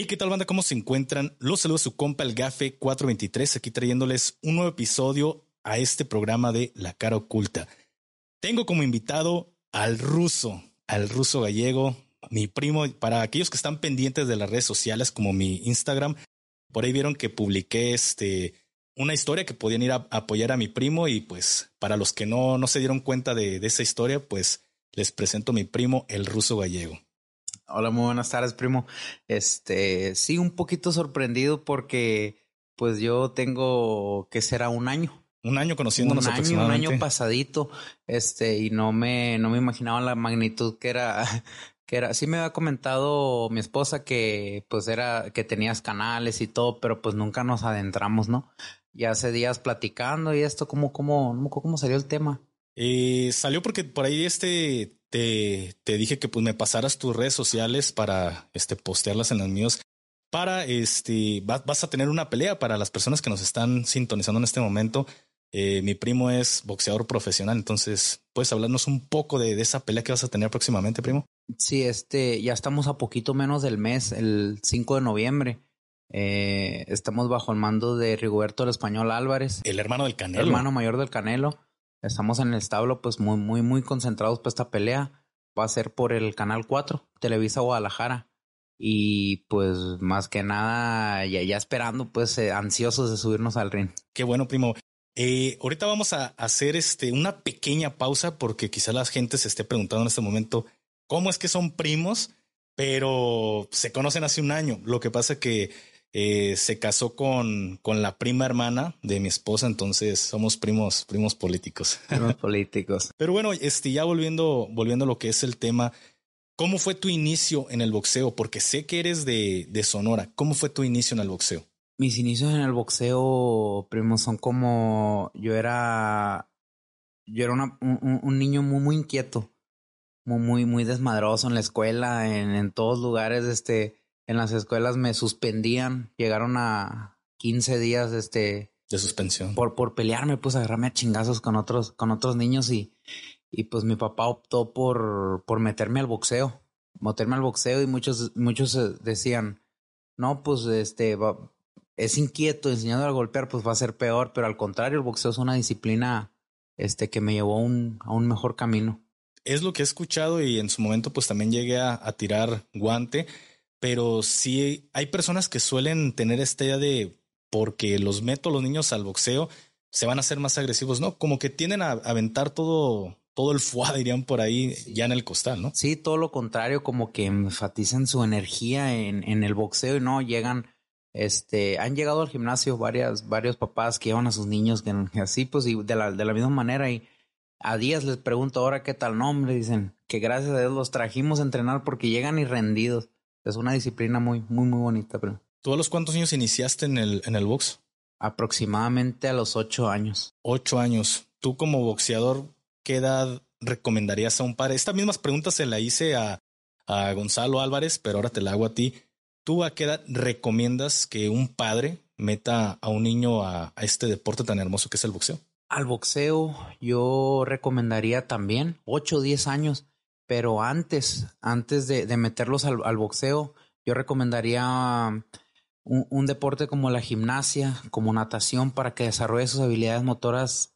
Hey, ¿qué tal banda? ¿Cómo se encuentran? Los saludo a su compa el Gafe 423, aquí trayéndoles un nuevo episodio a este programa de La Cara Oculta. Tengo como invitado al ruso, al ruso gallego, mi primo, para aquellos que están pendientes de las redes sociales como mi Instagram, por ahí vieron que publiqué este una historia que podían ir a, apoyar a mi primo y pues para los que no, no se dieron cuenta de, de esa historia, pues les presento a mi primo, el ruso gallego. Hola, muy buenas tardes, primo. Este, sí, un poquito sorprendido porque pues yo tengo que será un año. Un año conociéndonos un año, Un año pasadito, este, y no me, no me imaginaba la magnitud que era, que era. Sí me había comentado mi esposa que, pues era, que tenías canales y todo, pero pues nunca nos adentramos, ¿no? Y hace días platicando y esto, ¿cómo, cómo, cómo salió el tema? Eh, salió porque por ahí este te, te dije que pues me pasaras tus redes sociales para este, postearlas en las míos. Para este, vas a tener una pelea para las personas que nos están sintonizando en este momento. Eh, mi primo es boxeador profesional, entonces puedes hablarnos un poco de, de, esa pelea que vas a tener próximamente, primo. Sí, este, ya estamos a poquito menos del mes, el 5 de noviembre. Eh, estamos bajo el mando de Rigoberto el Español Álvarez. El hermano del Canelo. El hermano mayor del Canelo. Estamos en el establo pues muy, muy, muy concentrados para esta pelea. Va a ser por el Canal 4, Televisa Guadalajara. Y pues más que nada, ya, ya esperando, pues eh, ansiosos de subirnos al ring. Qué bueno, primo. Eh, ahorita vamos a hacer este, una pequeña pausa porque quizá la gente se esté preguntando en este momento cómo es que son primos, pero se conocen hace un año. Lo que pasa que eh, se casó con, con la prima hermana de mi esposa, entonces somos primos, primos políticos. Primos políticos. Pero bueno, este, ya volviendo, volviendo a lo que es el tema, ¿cómo fue tu inicio en el boxeo? Porque sé que eres de, de Sonora. ¿Cómo fue tu inicio en el boxeo? Mis inicios en el boxeo, primo, son como yo era, yo era una, un, un, niño muy, muy inquieto, muy, muy, muy desmadroso en la escuela, en, en todos lugares, este, en las escuelas me suspendían, llegaron a 15 días este de suspensión. Por por pelearme, pues agarrarme a chingazos con otros con otros niños y y pues mi papá optó por por meterme al boxeo, meterme al boxeo y muchos muchos eh, decían, "No, pues este va, es inquieto, enseñando a golpear pues va a ser peor", pero al contrario, el boxeo es una disciplina este que me llevó a un, a un mejor camino. Es lo que he escuchado y en su momento pues también llegué a, a tirar guante pero sí hay personas que suelen tener esta idea de porque los meto los niños al boxeo, se van a ser más agresivos, ¿no? Como que tienden a aventar todo, todo el fuá, dirían por ahí, ya en el costal, ¿no? Sí, todo lo contrario, como que enfatizan su energía en, en el boxeo y no llegan, este, han llegado al gimnasio varias, varios papás que llevan a sus niños que, así, pues, y de la, de la misma manera y a días les pregunto ahora qué tal nombre, dicen que gracias a Dios los trajimos a entrenar porque llegan y rendidos. Es una disciplina muy, muy, muy bonita. Pero... ¿Tú a los cuántos años iniciaste en el, en el box? Aproximadamente a los ocho años. Ocho años. Tú como boxeador, ¿qué edad recomendarías a un padre? Esta misma pregunta se la hice a, a Gonzalo Álvarez, pero ahora te la hago a ti. ¿Tú a qué edad recomiendas que un padre meta a un niño a, a este deporte tan hermoso que es el boxeo? Al boxeo yo recomendaría también ocho o diez años pero antes, antes de, de meterlos al, al, boxeo, yo recomendaría un, un, deporte como la gimnasia, como natación, para que desarrolle sus habilidades motoras.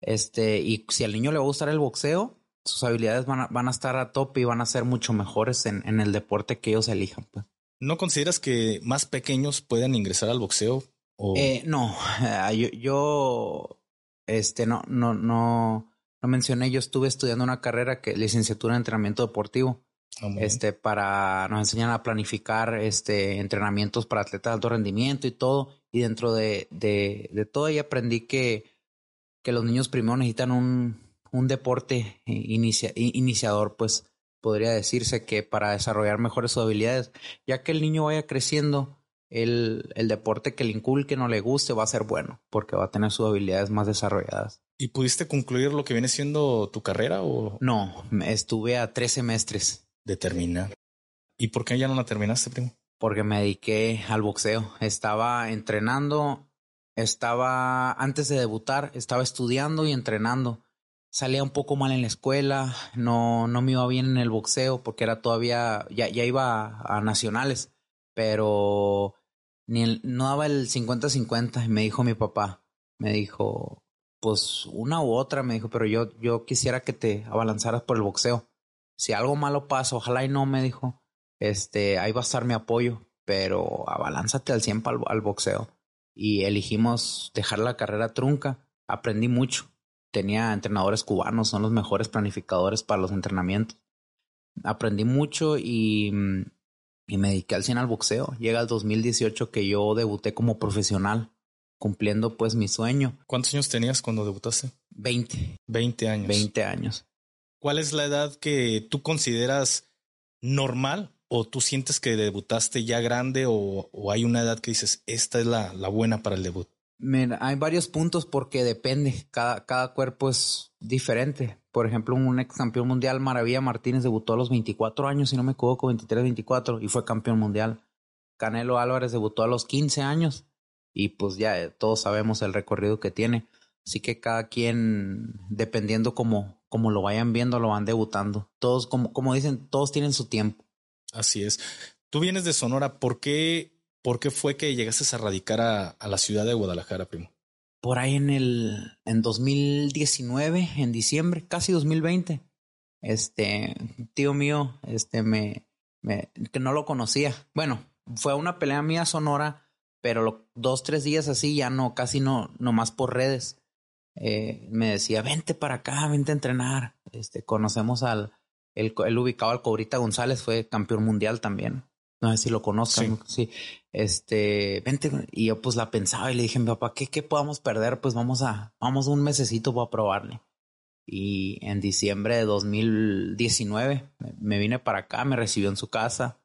Este, y si al niño le va a gustar el boxeo, sus habilidades van a, van a estar a tope y van a ser mucho mejores en, en el deporte que ellos elijan. Pues. ¿No consideras que más pequeños puedan ingresar al boxeo? O... Eh, no, yo, yo, este, no, no, no lo mencioné, yo estuve estudiando una carrera que licenciatura en entrenamiento deportivo. Oh, este, para, nos enseñan a planificar este entrenamientos para atletas de alto rendimiento y todo. Y dentro de, de, de todo ahí aprendí que, que los niños primero necesitan un, un deporte inicia, iniciador, pues podría decirse que para desarrollar mejores sus habilidades, ya que el niño vaya creciendo, el, el deporte que le inculque no le guste va a ser bueno, porque va a tener sus habilidades más desarrolladas. ¿Y pudiste concluir lo que viene siendo tu carrera o? No, estuve a tres semestres. De terminar. ¿Y por qué ya no la terminaste, primo? Porque me dediqué al boxeo. Estaba entrenando, estaba, antes de debutar, estaba estudiando y entrenando. Salía un poco mal en la escuela, no, no me iba bien en el boxeo porque era todavía, ya, ya iba a, a nacionales pero ni no daba el 50-50 y me dijo mi papá, me dijo, pues una u otra, me dijo, pero yo, yo quisiera que te abalanzaras por el boxeo. Si algo malo pasa, ojalá y no, me dijo, este, ahí va a estar mi apoyo, pero abalánzate al 100 al, al boxeo. Y elegimos dejar la carrera trunca. Aprendí mucho. Tenía entrenadores cubanos, son los mejores planificadores para los entrenamientos. Aprendí mucho y, y me dediqué al 100 al boxeo. Llega el 2018 que yo debuté como profesional cumpliendo pues mi sueño. ¿Cuántos años tenías cuando debutaste? 20. 20 años. 20 años. ¿Cuál es la edad que tú consideras normal o tú sientes que debutaste ya grande o, hay una edad que dices, esta es la, la buena para el debut? Mira, hay varios puntos porque depende, cada, cada cuerpo es diferente. Por ejemplo, un ex campeón mundial, Maravilla Martínez, debutó a los 24 años, si no me equivoco, 23, 24, y fue campeón mundial. Canelo Álvarez debutó a los 15 años y pues ya todos sabemos el recorrido que tiene. Así que cada quien, dependiendo como, como lo vayan viendo, lo van debutando. Todos, como, como dicen, todos tienen su tiempo. Así es. Tú vienes de Sonora, ¿por qué, por qué fue que llegaste a radicar a, a la ciudad de Guadalajara, primo? Por ahí en el, en 2019, en diciembre, casi 2020. Este, tío mío, este, me, me, que no lo conocía. Bueno, fue una pelea mía Sonora pero dos, tres días así ya no, casi no, nomás por redes. Eh, me decía, vente para acá, vente a entrenar. Este, conocemos al, el, el ubicado al Cobrita González, fue campeón mundial también. No sé si lo conozcan. Sí. Este, vente. Y yo pues la pensaba y le dije a mi papá, ¿qué, qué podamos perder? Pues vamos a, vamos un mesecito para probarle. Y en diciembre de 2019 me vine para acá, me recibió en su casa.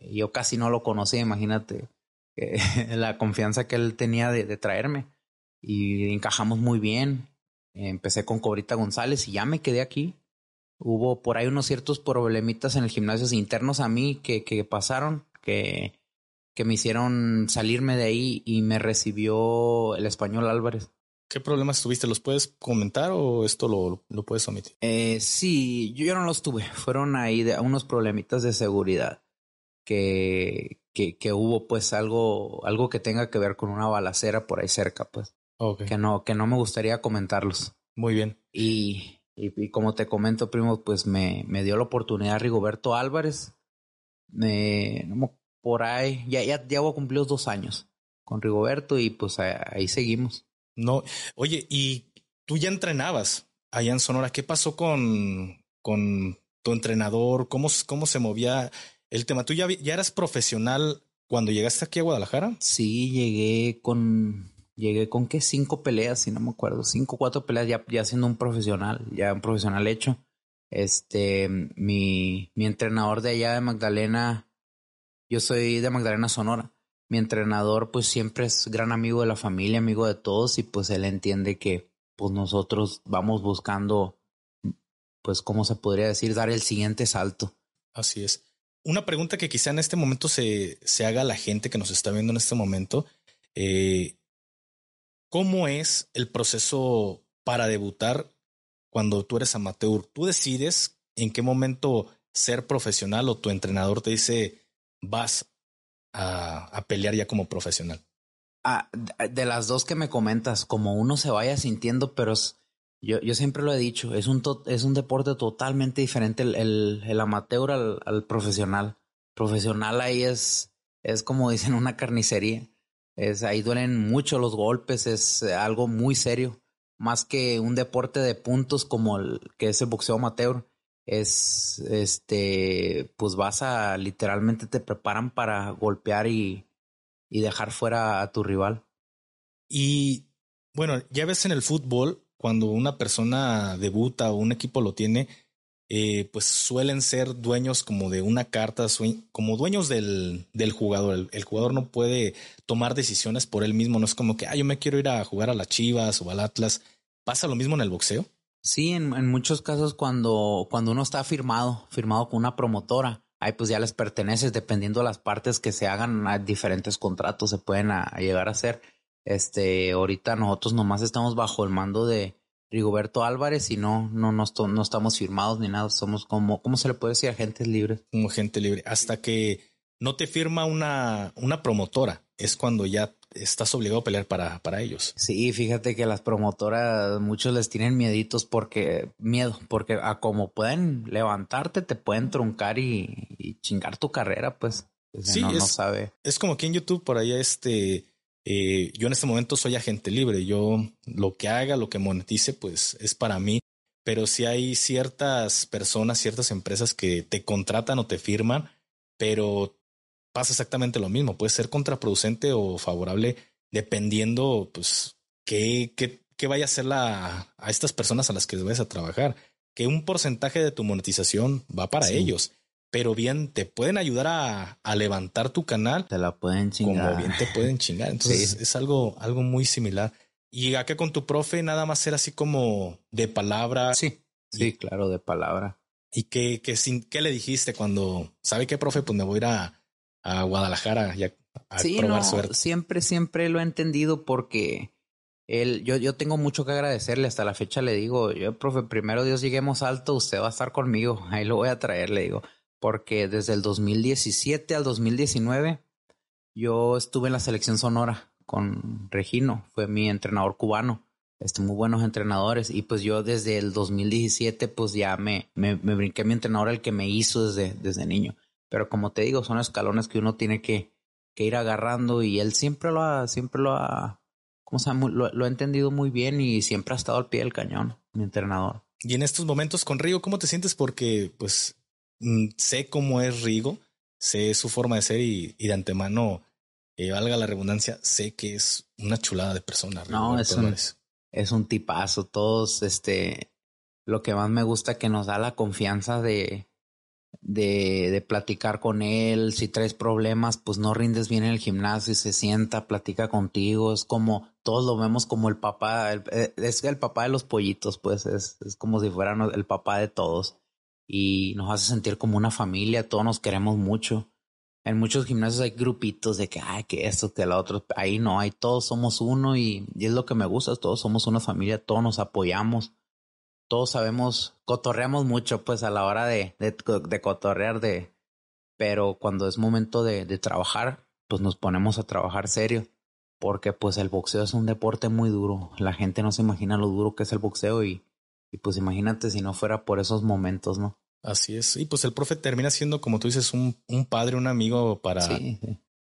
Yo casi no lo conocía, imagínate. la confianza que él tenía de, traerme. Y encajamos muy bien. Empecé con Cobrita González y ya me quedé aquí. Hubo por ahí unos ciertos problemitas en el gimnasio internos a mí que, que pasaron, que, que me hicieron salirme de ahí y me recibió el español Álvarez. ¿Qué problemas tuviste? ¿Los puedes comentar o esto lo, lo puedes omitir? Eh, sí, yo, yo no los tuve. Fueron ahí de, unos problemitas de seguridad que, que, que, hubo pues algo, algo que tenga que ver con una balacera por ahí cerca, pues. Que no, que no me gustaría comentarlos. Muy bien. Y, y, como te comento, primo, pues me, me dio la oportunidad Rigoberto Álvarez. Me, por ahí, ya, ya, ya voy a dos años con Rigoberto y pues ahí, seguimos. No, oye, y tú ya entrenabas allá en Sonora. ¿Qué pasó con, con tu entrenador? ¿Cómo, cómo se movía el tema, ¿tú ya, ya eras profesional cuando llegaste aquí a Guadalajara? Sí, llegué con, llegué con qué cinco peleas, si no me acuerdo, cinco, cuatro peleas ya, ya siendo un profesional, ya un profesional hecho. Este, mi, mi entrenador de allá de Magdalena, yo soy de Magdalena Sonora. Mi entrenador, pues siempre es gran amigo de la familia, amigo de todos, y pues él entiende que pues nosotros vamos buscando, pues, ¿cómo se podría decir? Dar el siguiente salto. Así es. Una pregunta que quizá en este momento se, se haga la gente que nos está viendo en este momento. Eh, ¿Cómo es el proceso para debutar cuando tú eres amateur? ¿Tú decides en qué momento ser profesional o tu entrenador te dice vas a, a pelear ya como profesional? Ah, de las dos que me comentas, como uno se vaya sintiendo, pero es, yo, yo siempre lo he dicho, es un, es un deporte totalmente diferente el, el, amateur al, al, profesional. Profesional ahí es, es como dicen una carnicería. Es, ahí duelen mucho los golpes, es algo muy serio. Más que un deporte de puntos como el que es el boxeo amateur. Es este, pues vas a literalmente te preparan para golpear y, y dejar fuera a tu rival. Y bueno, ya ves en el fútbol, cuando una persona debuta o un equipo lo tiene, eh, pues suelen ser dueños como de una carta, como dueños del, del jugador. El, jugador no puede tomar decisiones por él mismo. No es como que, ah, yo me quiero ir a jugar a las Chivas o al Atlas. ¿Pasa lo mismo en el boxeo? Sí, en, en muchos casos cuando, cuando uno está firmado, firmado con una promotora, ahí pues ya les perteneces, dependiendo de las partes que se hagan, a diferentes contratos se pueden llegar a hacer. Este, ahorita nosotros nomás estamos bajo el mando de Rigoberto Álvarez y no, no, no, no estamos firmados ni nada, somos como, ¿cómo se le puede decir? Agentes libres. Como gente libre. Hasta que no te firma una, una promotora, es cuando ya estás obligado a pelear para, para ellos. Sí, fíjate que las promotoras, muchos les tienen mieditos porque, miedo, porque a como pueden levantarte, te pueden truncar y, chingar tu carrera, pues. Sí, no, es, sabe. Es como que en YouTube por ahí este, eh, yo en este momento soy agente libre, yo lo que haga, lo que monetice, pues es para mí. Pero si hay ciertas personas, ciertas empresas que te contratan o te firman, pero pasa exactamente lo mismo. Puede ser contraproducente o favorable dependiendo, pues, qué, qué, qué vaya a hacer la, a estas personas a las que debes a trabajar. Que un porcentaje de tu monetización va para ellos. Pero bien, te pueden ayudar a, a, levantar tu canal. Te la pueden chingar. Como bien te pueden chingar. Entonces es algo, algo muy similar. Y acá con tu profe nada más era así como de palabra. Sí, sí, claro, de palabra. ¿Y qué, qué, qué le dijiste cuando, sabe qué, profe? Pues me voy a ir a, a Guadalajara y a, probar suerte. Siempre, siempre lo he entendido porque él, yo, yo tengo mucho que agradecerle. Hasta la fecha le digo, yo, profe, primero Dios lleguemos alto, usted va a estar conmigo. Ahí lo voy a traer, le digo. Porque desde el 2017 al 2019 yo estuve en la selección sonora con Regino, fue mi entrenador cubano. Este, muy buenos entrenadores y pues yo desde el 2017 pues ya me, me, me brinqué mi entrenador el que me hizo desde, desde niño. Pero como te digo, son escalones que uno tiene que, que ir agarrando y él siempre lo ha, siempre lo ha, ¿cómo se llama? Lo, ha entendido muy bien y siempre ha estado al pie del cañón, mi entrenador. Y en estos momentos con Rigo, ¿cómo te sientes? Porque pues sé cómo es Rigo, sé su forma de ser y, de antemano, eh, valga la redundancia, sé que es una chulada de persona. no, es un, es un tipazo. Todos, este, lo que más me gusta que nos da la confianza de, de, de, platicar con él. Si traes problemas, pues no rindes bien en el gimnasio y se sienta, platica contigo. Es como, todos lo vemos como el papá, eh, es el papá de los pollitos, pues es, es como si fuera el papá de todos. Y nos hace sentir como una familia, todos nos queremos mucho. En muchos gimnasios hay grupitos de que, ay, que esto, que lo otro. Ahí no, hay todos somos uno y, y es lo que me gusta, todos somos una familia, todos nos apoyamos todos sabemos, cotorreamos mucho pues a la hora de, de, de cotorrear de, pero cuando es momento de, de, trabajar, pues nos ponemos a trabajar serio, porque pues el boxeo es un deporte muy duro, la gente no se imagina lo duro que es el boxeo y, y pues imagínate si no fuera por esos momentos, ¿no? Así es, y pues el profe termina siendo, como tú dices, un, un padre, un amigo para,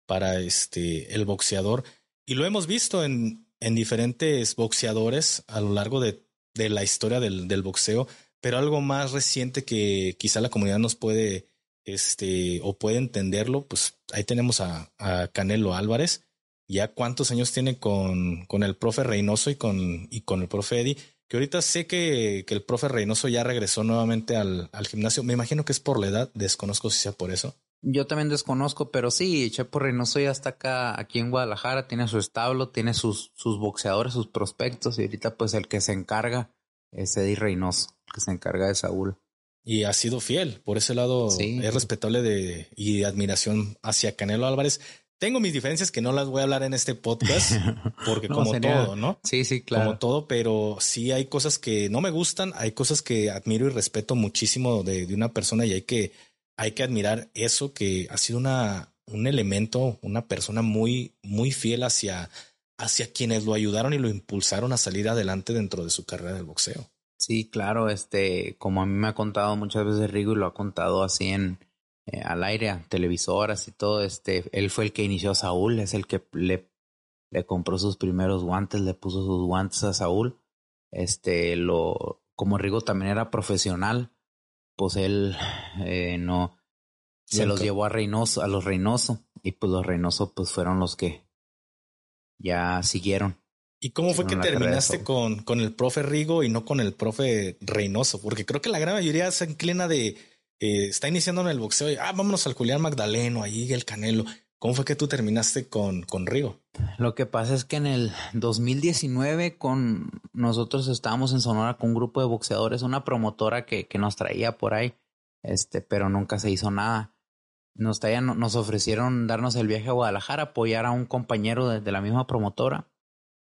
para este, el boxeador, y lo hemos visto en, en diferentes boxeadores a lo largo de de la historia del, del boxeo, pero algo más reciente que quizá la comunidad nos puede, este, o puede entenderlo, pues ahí tenemos a, a Canelo Álvarez. Ya cuántos años tiene con, con el profe Reynoso y con, y con el profe Eddie, que ahorita sé que, que el profe Reynoso ya regresó nuevamente al, al gimnasio. Me imagino que es por la edad, desconozco si sea por eso. Yo también desconozco, pero sí, Chepo Reynoso ya está acá, aquí en Guadalajara, tiene su establo, tiene sus, sus boxeadores, sus prospectos, y ahorita pues el que se encarga es Eddie Reynoso, el que se encarga de Saúl. Y ha sido fiel, por ese lado es respetable de, y de admiración hacia Canelo Álvarez. Tengo mis diferencias que no las voy a hablar en este podcast, porque como todo, ¿no? Sí, sí, claro. Como todo, pero sí hay cosas que no me gustan, hay cosas que admiro y respeto muchísimo de, de una persona y hay que hay que admirar eso que ha sido una, un elemento, una persona muy, muy fiel hacia, hacia quienes lo ayudaron y lo impulsaron a salir adelante dentro de su carrera del boxeo. Sí, claro, este, como a mí me ha contado muchas veces Rigo y lo ha contado así en eh, al aire, televisoras y todo, este, él fue el que inició a Saúl, es el que le, le compró sus primeros guantes, le puso sus guantes a Saúl. Este, lo, como Rigo también era profesional, pues él eh, no se los llevó a Reynoso, a los Reynoso, y pues los Reynoso pues fueron los que ya siguieron. ¿Y cómo fue que terminaste con, con el profe Rigo y no con el profe Reynoso? Porque creo que la gran mayoría se inclina de eh, está iniciando en el boxeo y ah, vámonos al Julián Magdaleno, ahí el Canelo. ¿Cómo fue que tú terminaste con, con Rigo? Lo que pasa es que en el 2019 con nosotros estábamos en Sonora con un grupo de boxeadores, una promotora que, que nos traía por ahí, este, pero nunca se hizo nada. Nos, traían, nos ofrecieron darnos el viaje a Guadalajara, apoyar a un compañero de, la misma promotora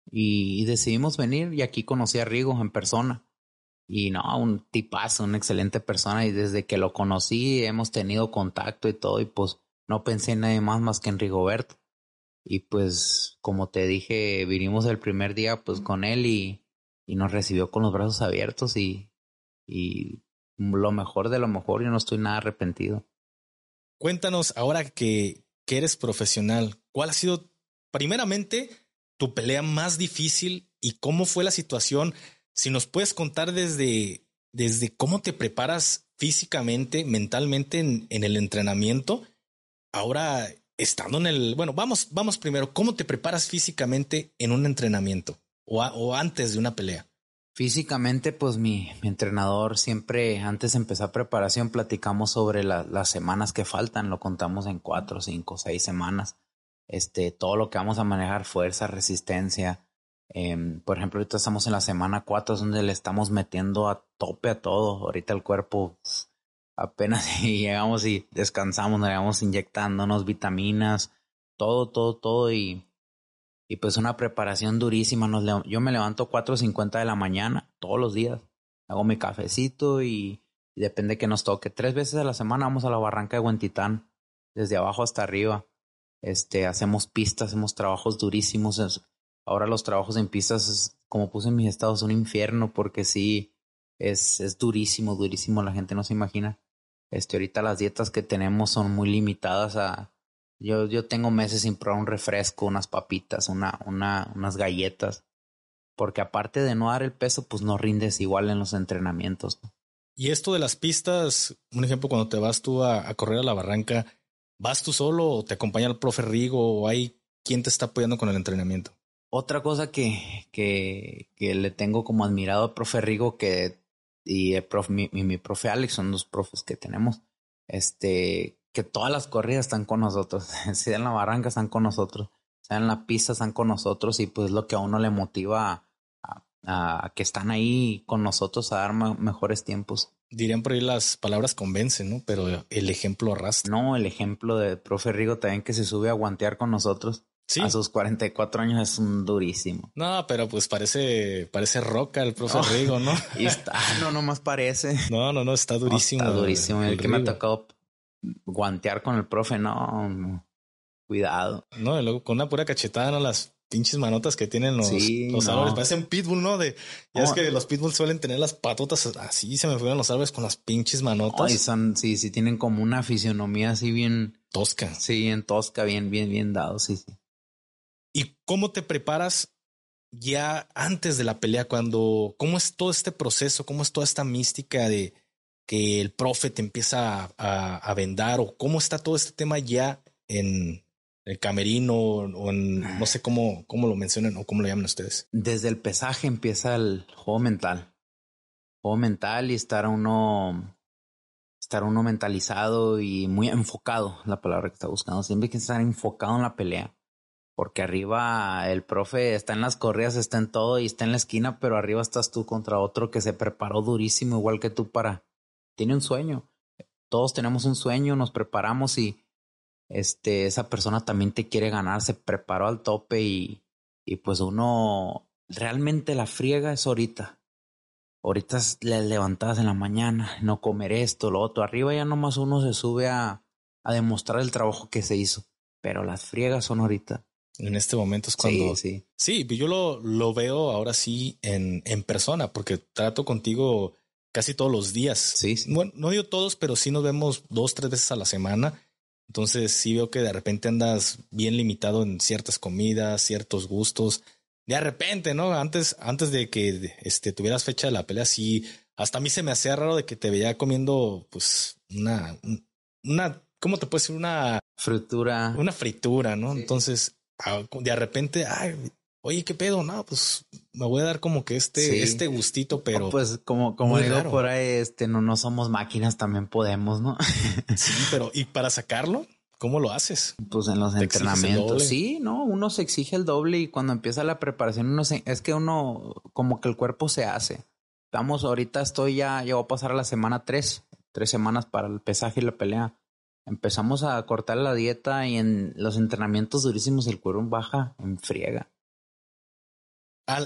y, decidimos venir y aquí conocí a Rigo en persona. Y no, un tipazo, una excelente persona y desde que lo conocí hemos tenido contacto y todo y pues no pensé en nadie más más que en Rigoberto. Y pues, como te dije, vinimos el primer día pues con él y, y nos recibió con los brazos abiertos y, y lo mejor de lo mejor, yo no estoy nada arrepentido. Cuéntanos ahora que, que eres profesional, ¿cuál ha sido primeramente tu pelea más difícil y cómo fue la situación? Si nos puedes contar desde, desde cómo te preparas físicamente, mentalmente en, en el entrenamiento, ahora estando en el, bueno, vamos, vamos primero, ¿cómo te preparas físicamente en un entrenamiento o, o antes de una pelea? Físicamente, pues mi, entrenador siempre, antes de empezar preparación, platicamos sobre las semanas que faltan, lo contamos en cuatro, cinco, seis semanas. Este, todo lo que vamos a manejar, fuerza, resistencia. Eh, por ejemplo, ahorita estamos en la semana cuatro, es donde le estamos metiendo a tope a todo. Ahorita el cuerpo apenas llegamos y descansamos, nos llegamos inyectándonos vitaminas, todo, todo, todo y y pues una preparación durísima. Yo me levanto 4.50 de la mañana todos los días. Hago mi cafecito y, depende que nos toque. Tres veces a la semana vamos a la barranca de Huentitán, desde abajo hasta arriba. Este, hacemos pistas, hacemos trabajos durísimos. Ahora los trabajos en pistas, como puse en mis estados, un infierno porque sí, es, es durísimo, durísimo. La gente no se imagina. Este, ahorita las dietas que tenemos son muy limitadas a, yo, yo tengo meses sin probar un refresco, unas papitas, una, una, unas galletas. Porque aparte de no dar el peso, pues no rindes igual en los entrenamientos. Y esto de las pistas, un ejemplo, cuando te vas tú a, correr a la barranca, ¿vas tú solo o te acompaña el profe Rigo o hay quien te está apoyando con el entrenamiento? Otra cosa que, que, que le tengo como admirado al profe Rigo que, y el profe, mi, mi, mi profe Alex son dos profes que tenemos, este, que todas las corridas están con nosotros, sea en la barranca están con nosotros, sea en la pista están con nosotros y pues lo que a uno le motiva a, que están ahí con nosotros a dar mejores tiempos. Dirían por ahí las palabras convencen, ¿no? Pero el ejemplo arrastra. No, el ejemplo de profe Rigo también que se sube a guantear con nosotros. Sí. A sus 44 años es un durísimo. No, pero pues parece, parece roca el profe Rigo, ¿no? y está, no, nomás parece. No, no, no, está durísimo. está durísimo. El, que me ha tocado guantear con el profe, no, cuidado. No, y luego con una pura cachetada, ¿no? Las pinches manotas que tienen los, los árboles. Parecen pitbull, ¿no? De, ya es que los pitbulls suelen tener las patotas así, se me fueron los árboles con las pinches manotas. y son, sí, sí, tienen como una fisionomía así bien... Tosca. Sí, en tosca, bien, bien, bien dado, sí, sí. ¿Y cómo te preparas ya antes de la pelea? Cuando, ¿cómo es todo este proceso? ¿Cómo es toda esta mística de que el profe te empieza a, vendar o cómo está todo este tema ya en el camerino o en, no sé cómo, cómo lo mencionan o cómo lo llaman ustedes. Desde el pesaje empieza el juego mental. Juego mental y estar uno, estar uno mentalizado y muy enfocado, la palabra que está buscando. Siempre hay que estar enfocado en la pelea. Porque arriba el profe está en las corridas, está en todo y está en la esquina, pero arriba estás tú contra otro que se preparó durísimo, igual que tú para, tiene un sueño. Todos tenemos un sueño, nos preparamos y este, esa persona también te quiere ganar, se preparó al tope y, y pues uno realmente la friega es ahorita. Ahorita le levantadas en la mañana, no comer esto, lo otro. Arriba ya nomás uno se sube a, a demostrar el trabajo que se hizo. Pero las friegas son ahorita. En este momento es cuando. Sí, sí. sí yo lo, lo veo ahora sí en, en persona, porque trato contigo casi todos los días. Sí, Bueno, no digo todos, pero sí nos vemos dos, tres veces a la semana. Entonces sí veo que de repente andas bien limitado en ciertas comidas, ciertos gustos. De repente, ¿no? Antes, antes de que este, tuvieras fecha de la pelea, sí, hasta a mí se me hacía raro de que te veía comiendo, pues, una, una, ¿cómo te puedo decir? Una fritura. Una fritura, ¿no? Entonces, de repente, ay, oye, ¿qué pedo? No, pues me voy a dar como que este, este gustito, pero. Pues como, como digo por ahí, este, no, no somos máquinas, también podemos, ¿no? sí, pero ¿y para sacarlo? ¿Cómo lo haces? Pues en los entrenamientos. Sí, no, uno se exige el doble y cuando empieza la preparación, uno se, es que uno, como que el cuerpo se hace. Vamos, ahorita estoy ya, ya voy a pasar a la semana tres, tres semanas para el pesaje y la pelea. Empezamos a cortar la dieta y en los entrenamientos durísimos el cuerpo baja en friega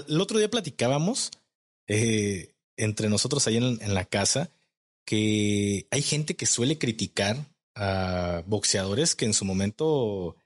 el otro día platicábamos eh, entre nosotros ahí en, la casa que hay gente que suele criticar a boxeadores que en su momento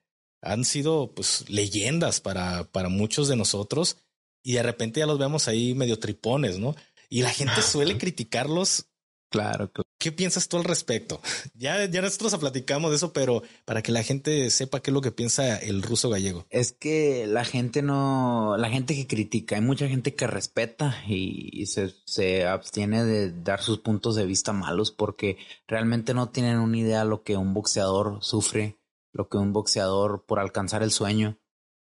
han sido pues leyendas para, para muchos de nosotros y de repente ya los vemos ahí medio tripones, ¿no? Y la gente suele criticarlos. Claro, ¿Qué piensas tú al respecto? Ya, ya nosotros platicamos de eso, pero para que la gente sepa qué es lo que piensa el ruso gallego. Es que la gente no, la gente que critica, hay mucha gente que respeta y, se, se, abstiene de dar sus puntos de vista malos porque realmente no tienen una idea de lo que un boxeador sufre, lo que un boxeador por alcanzar el sueño.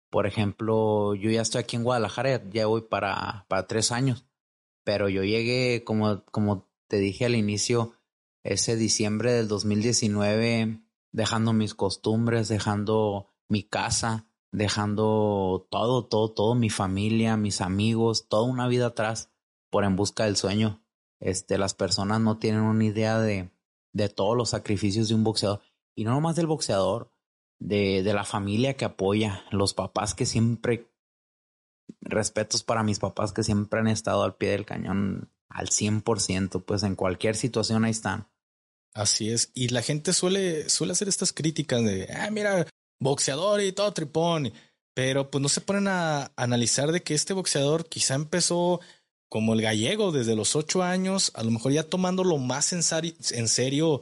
Por ejemplo, yo ya estoy aquí en Guadalajara, ya voy para, para tres años, pero yo llegué, como, como te dije al inicio, ese diciembre del 2019, dejando mis costumbres, dejando mi casa, dejando todo, todo, todo, mi familia, mis amigos, toda una vida atrás por en busca del sueño. Este, las personas no tienen una idea de, de todos los sacrificios de un boxeador. Y no nomás del boxeador, de, de la familia que apoya, los papás que siempre, respetos para mis papás que siempre han estado al pie del cañón al 100%, pues en cualquier situación ahí están. Así es. Y la gente suele, suele hacer estas críticas de, ah, mira, boxeador y todo tripón. Pero pues no se ponen a analizar de que este boxeador quizá empezó como el gallego desde los ocho años, a lo mejor ya tomándolo más en, en serio,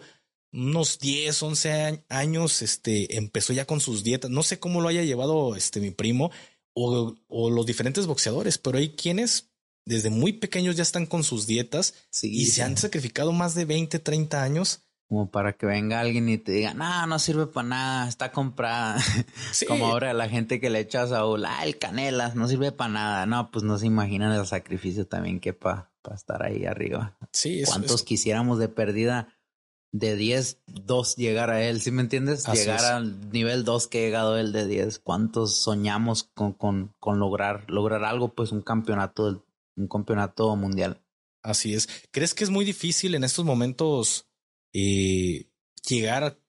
unos 10, 11 años, este, empezó ya con sus dietas. No sé cómo lo haya llevado este mi primo o, o los diferentes boxeadores, pero hay quienes desde muy pequeños ya están con sus dietas y se han sacrificado más de 20, 30 años. Como para que venga alguien y te diga, no, no sirve para nada, está comprada. Como ahora la gente que le echa a Saúl, ah, el canelas, no sirve para nada. No, pues no se imaginan el sacrificio también que para estar ahí arriba. Sí, ¿Cuántos quisiéramos de perdida de 10, 2 llegar a él? ¿Sí me entiendes? llegar al nivel 2 que ha llegado él de 10. ¿Cuántos soñamos con, con, con lograr, lograr algo? Pues un campeonato del un campeonato mundial. Así es. ¿Crees que es muy difícil en estos momentos eh, llegar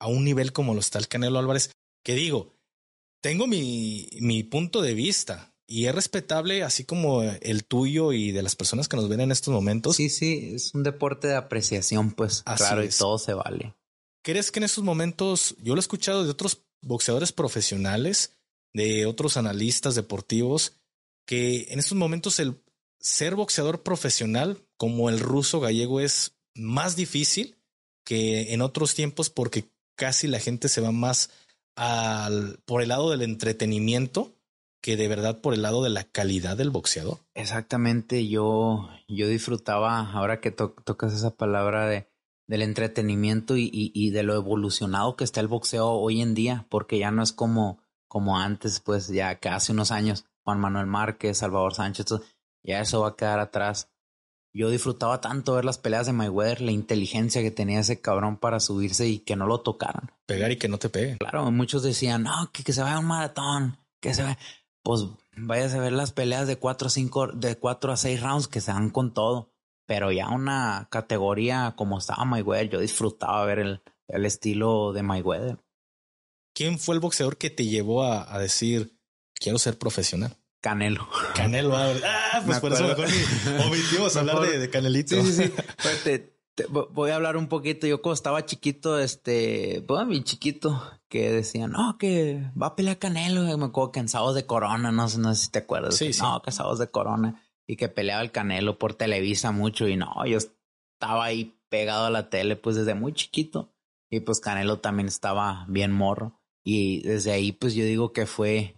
a un nivel como lo está el Canelo Álvarez? Que digo, tengo mi, mi punto de vista y es respetable, así como el tuyo y de las personas que nos ven en estos momentos. Sí, sí, es un deporte de apreciación, pues claro, y todo se vale. ¿Crees que en estos momentos, yo lo he escuchado de otros boxeadores profesionales, de otros analistas deportivos, que en estos momentos el ser boxeador profesional como el ruso gallego es más difícil que en otros tiempos porque casi la gente se va más al, por el lado del entretenimiento que de verdad por el lado de la calidad del boxeador. Exactamente, yo, yo disfrutaba, ahora que tocas esa palabra de, del entretenimiento y, y, de lo evolucionado que está el boxeo hoy en día, porque ya no es como, como antes, pues ya que hace unos años Juan Manuel Márquez, Salvador Sánchez, ya eso va a quedar atrás. Yo disfrutaba tanto ver las peleas de Mayweather, la inteligencia que tenía ese cabrón para subirse y que no lo tocaran. Pegar y que no te pegue. Claro, muchos decían, no, que, que se vaya a un maratón, que se vaya. Pues vayas a ver las peleas de cuatro a cinco, de cuatro a seis rounds que se dan con todo. Pero ya una categoría como estaba Mayweather, yo disfrutaba ver el, el estilo de Mayweather. ¿Quién fue el boxeador que te llevó a, a decir, quiero ser profesional. Canelo. Canelo, ah, ah pues por eso mejor omitimos hablar de, Canelito. Sí, sí, sí. voy a hablar un poquito. Yo cuando estaba chiquito, este, pues mi chiquito, que decían, no, que va a pelear Canelo. me acuerdo cansados de Corona, no sé, no sé si te acuerdas. Sí, sí. No, cansados de Corona. Y que peleaba el Canelo por Televisa mucho. Y no, yo estaba ahí pegado a la tele, pues desde muy chiquito. Y pues Canelo también estaba bien morro. Y desde ahí, pues yo digo que fue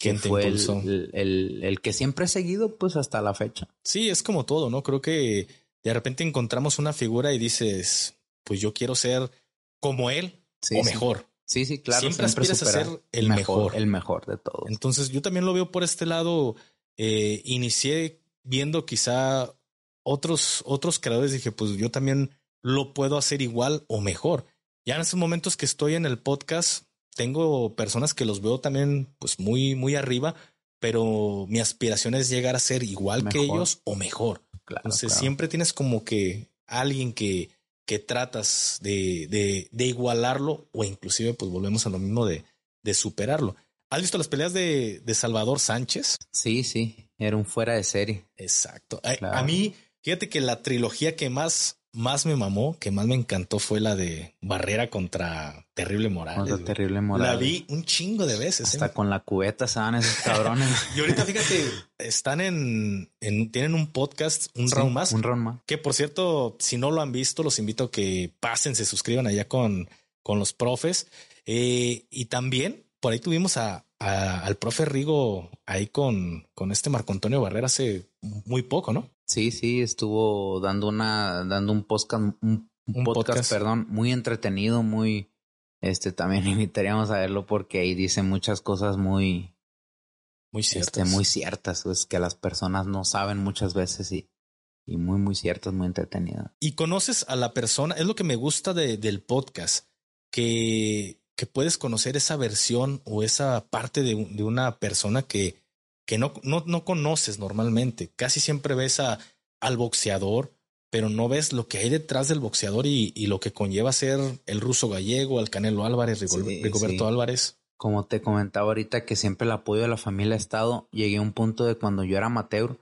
que fue el, el, que siempre he seguido, pues hasta la fecha. Sí, es como todo, ¿no? Creo que de repente encontramos una figura y dices, pues yo quiero ser como él o mejor. Sí, sí, claro. Siempre, aspiras a ser el mejor, El mejor de todos. Entonces yo también lo veo por este lado. Eh, inicié viendo quizá otros, otros creadores. Dije, pues yo también lo puedo hacer igual o mejor. Ya en estos momentos que estoy en el podcast, tengo personas que los veo también pues muy, muy arriba, pero mi aspiración es llegar a ser igual que ellos o mejor. Entonces siempre tienes como que alguien que, que tratas de, de, de, igualarlo o inclusive pues volvemos a lo mismo de, de superarlo. ¿Has visto las peleas de, de, Salvador Sánchez? Sí, sí, era un fuera de serie. Exacto. A, a, mí, fíjate que la trilogía que más más me mamó, que más me encantó fue la de Barrera contra Terrible Morales. Terrible Morales. La vi un chingo de veces. ¿eh? Hasta con la cubeta saben esos cabrones. y ahorita fíjate, están en, tienen un podcast, un round más. Un round más. Que por cierto, si no lo han visto, los invito a que pasen, se suscriban allá con, con los profes. Eh, y también por ahí tuvimos a, al profe Rigo ahí con, con este Marco Antonio Barrera hace muy poco, ¿no? Sí, sí, estuvo dando una, dando un podcast, un, podcast, perdón, muy entretenido, muy, este, también invitaríamos a verlo porque ahí dice muchas cosas muy, muy este, ciertas, muy ciertas, pues que las personas no saben muchas veces y, y muy, muy ciertas, muy entretenidas. Y conoces a la persona, es lo que me gusta de, del podcast, que, que puedes conocer esa versión o esa parte de, de una persona que, que no, no, no conoces normalmente. Casi siempre ves a, al boxeador, pero no ves lo que hay detrás del boxeador y, y lo que conlleva ser el ruso gallego, al Canelo Álvarez, Rigoberto Álvarez. Como te comentaba ahorita que siempre el apoyo de la familia ha estado, llegué a un punto de cuando yo era amateur,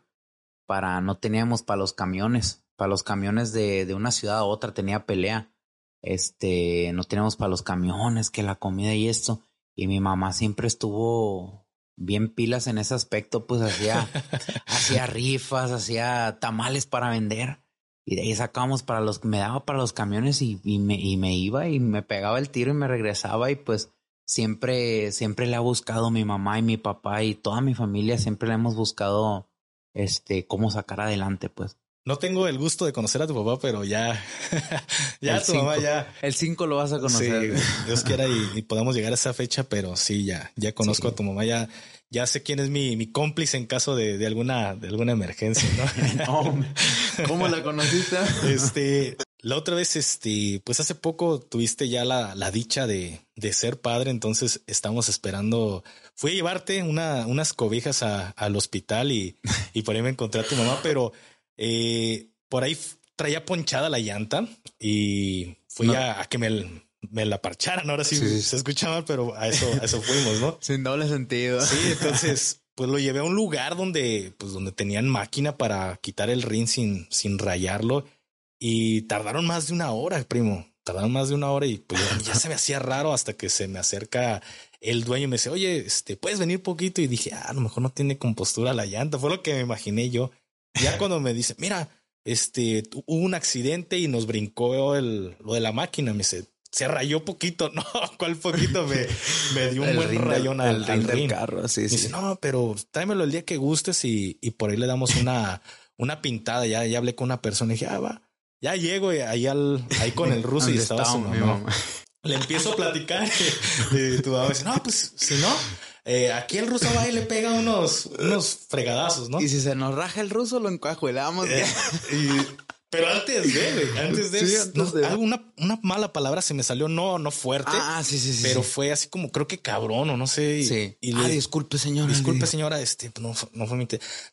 para no teníamos para los camiones, para los camiones de, de una ciudad a otra tenía pelea. Este, no teníamos para los camiones, que la comida y esto. Y mi mamá siempre estuvo bien pilas en ese aspecto, pues hacía, hacía rifas, hacía tamales para vender. Y de ahí sacábamos para los, me daba para los camiones y, y, me, y me iba y me pegaba el tiro y me regresaba y pues siempre, siempre le ha buscado mi mamá y mi papá y toda mi familia, siempre le hemos buscado este, cómo sacar adelante, pues. No tengo el gusto de conocer a tu papá, pero ya, ya tu mamá ya. El 5 lo vas a conocer. Sí, Dios quiera y, podamos llegar a esa fecha, pero sí, ya, ya conozco a tu mamá, ya, ya sé quién es mi, mi cómplice en caso de, de alguna, de alguna emergencia, ¿no? ¿Cómo la conociste? Este, la otra vez, este, pues hace poco tuviste ya la, la dicha de, de ser padre, entonces estamos esperando. Fui a llevarte una, unas cobijas a, al hospital y, y por ahí me encontré a tu mamá, pero eh, por ahí traía ponchada la llanta y fui a, que me, me, la parcharan. Ahora sí, se escucha mal, pero a eso, a eso fuimos, ¿no? Sin doble sentido. Sí, entonces, pues lo llevé a un lugar donde, pues donde tenían máquina para quitar el rin sin, sin rayarlo y tardaron más de una hora, primo. Tardaron más de una hora y pues ya se me hacía raro hasta que se me acerca el dueño y me dice, oye, este, puedes venir poquito. Y dije, ah, a lo mejor no tiene compostura la llanta. Fue lo que me imaginé yo. Ya cuando me dice, mira, este, hubo un accidente y nos brincó el, lo de la máquina, me dice, se rayó poquito, no, ¿cuál poquito? Me, me dio un buen rayón al, del carro, sí, Dice, no, pero tráemelo el día que gustes y, y por ahí le damos una, una pintada. Ya, ya hablé con una persona y dije, ah, va, ya llego y ahí, al, ahí con el ruso y estaba su mamá. Le empiezo a platicar y tu mamá dice, no, pues si no, eh, aquí el ruso va y le pega unos, unos fregadazos, ¿no? Y si se nos raja el ruso, lo encajuelamos. Eh, y pero antes de, antes de, una, una, mala palabra se me salió, no, no fuerte. Ah, sí, sí, sí. Pero fue así como, creo que cabrón o no sé. sí. Y ah, disculpe, señora. Disculpe, señora, este, no, no fue mi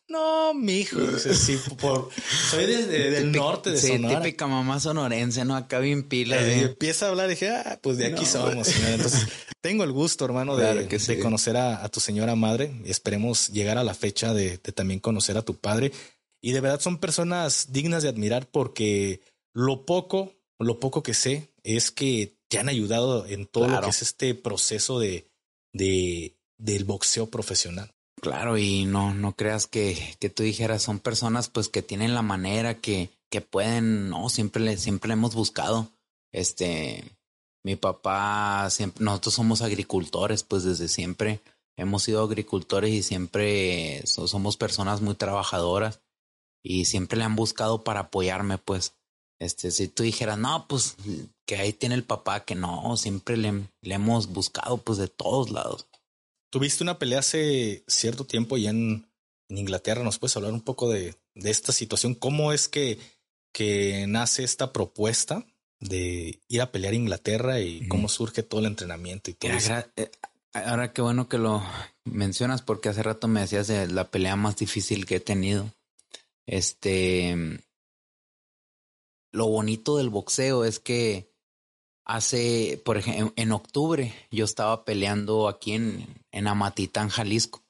No, mi hijo. sí, por, soy desde del norte de sí, típica mamá sonorense, ¿no? Acá bien pila. Eh, empieza a hablar y dije, ah, pues de aquí somos, señora. Entonces, tengo el gusto, hermano, de, de conocer a, a, tu señora madre. Y esperemos llegar a la fecha de, de también conocer a tu padre y de verdad son personas dignas de admirar porque lo poco, lo poco que sé es que te han ayudado en todo lo que es este proceso de, de, del boxeo profesional. Claro, y no, no creas que, que tú dijeras, son personas pues que tienen la manera, que, que pueden, no, siempre le, siempre le hemos buscado. Este, mi papá, siempre, nosotros somos agricultores, pues desde siempre hemos sido agricultores y siempre somos personas muy trabajadoras y siempre le han buscado para apoyarme, pues. Este, si tú dijeras, no, pues que ahí tiene el papá, que no, siempre le, le hemos buscado, pues de todos lados. Tuviste una pelea hace cierto tiempo ya en, en Inglaterra. ¿Nos puedes hablar un poco de, de esta situación? ¿Cómo es que, que nace esta propuesta de ir a pelear a Inglaterra y cómo surge todo el entrenamiento y todo eh, Ahora qué bueno que lo mencionas porque hace rato me decías de la pelea más difícil que he tenido. Este, lo bonito del boxeo es que hace, por ejemplo, en octubre yo estaba peleando aquí en, en Amatitán, Jalisco.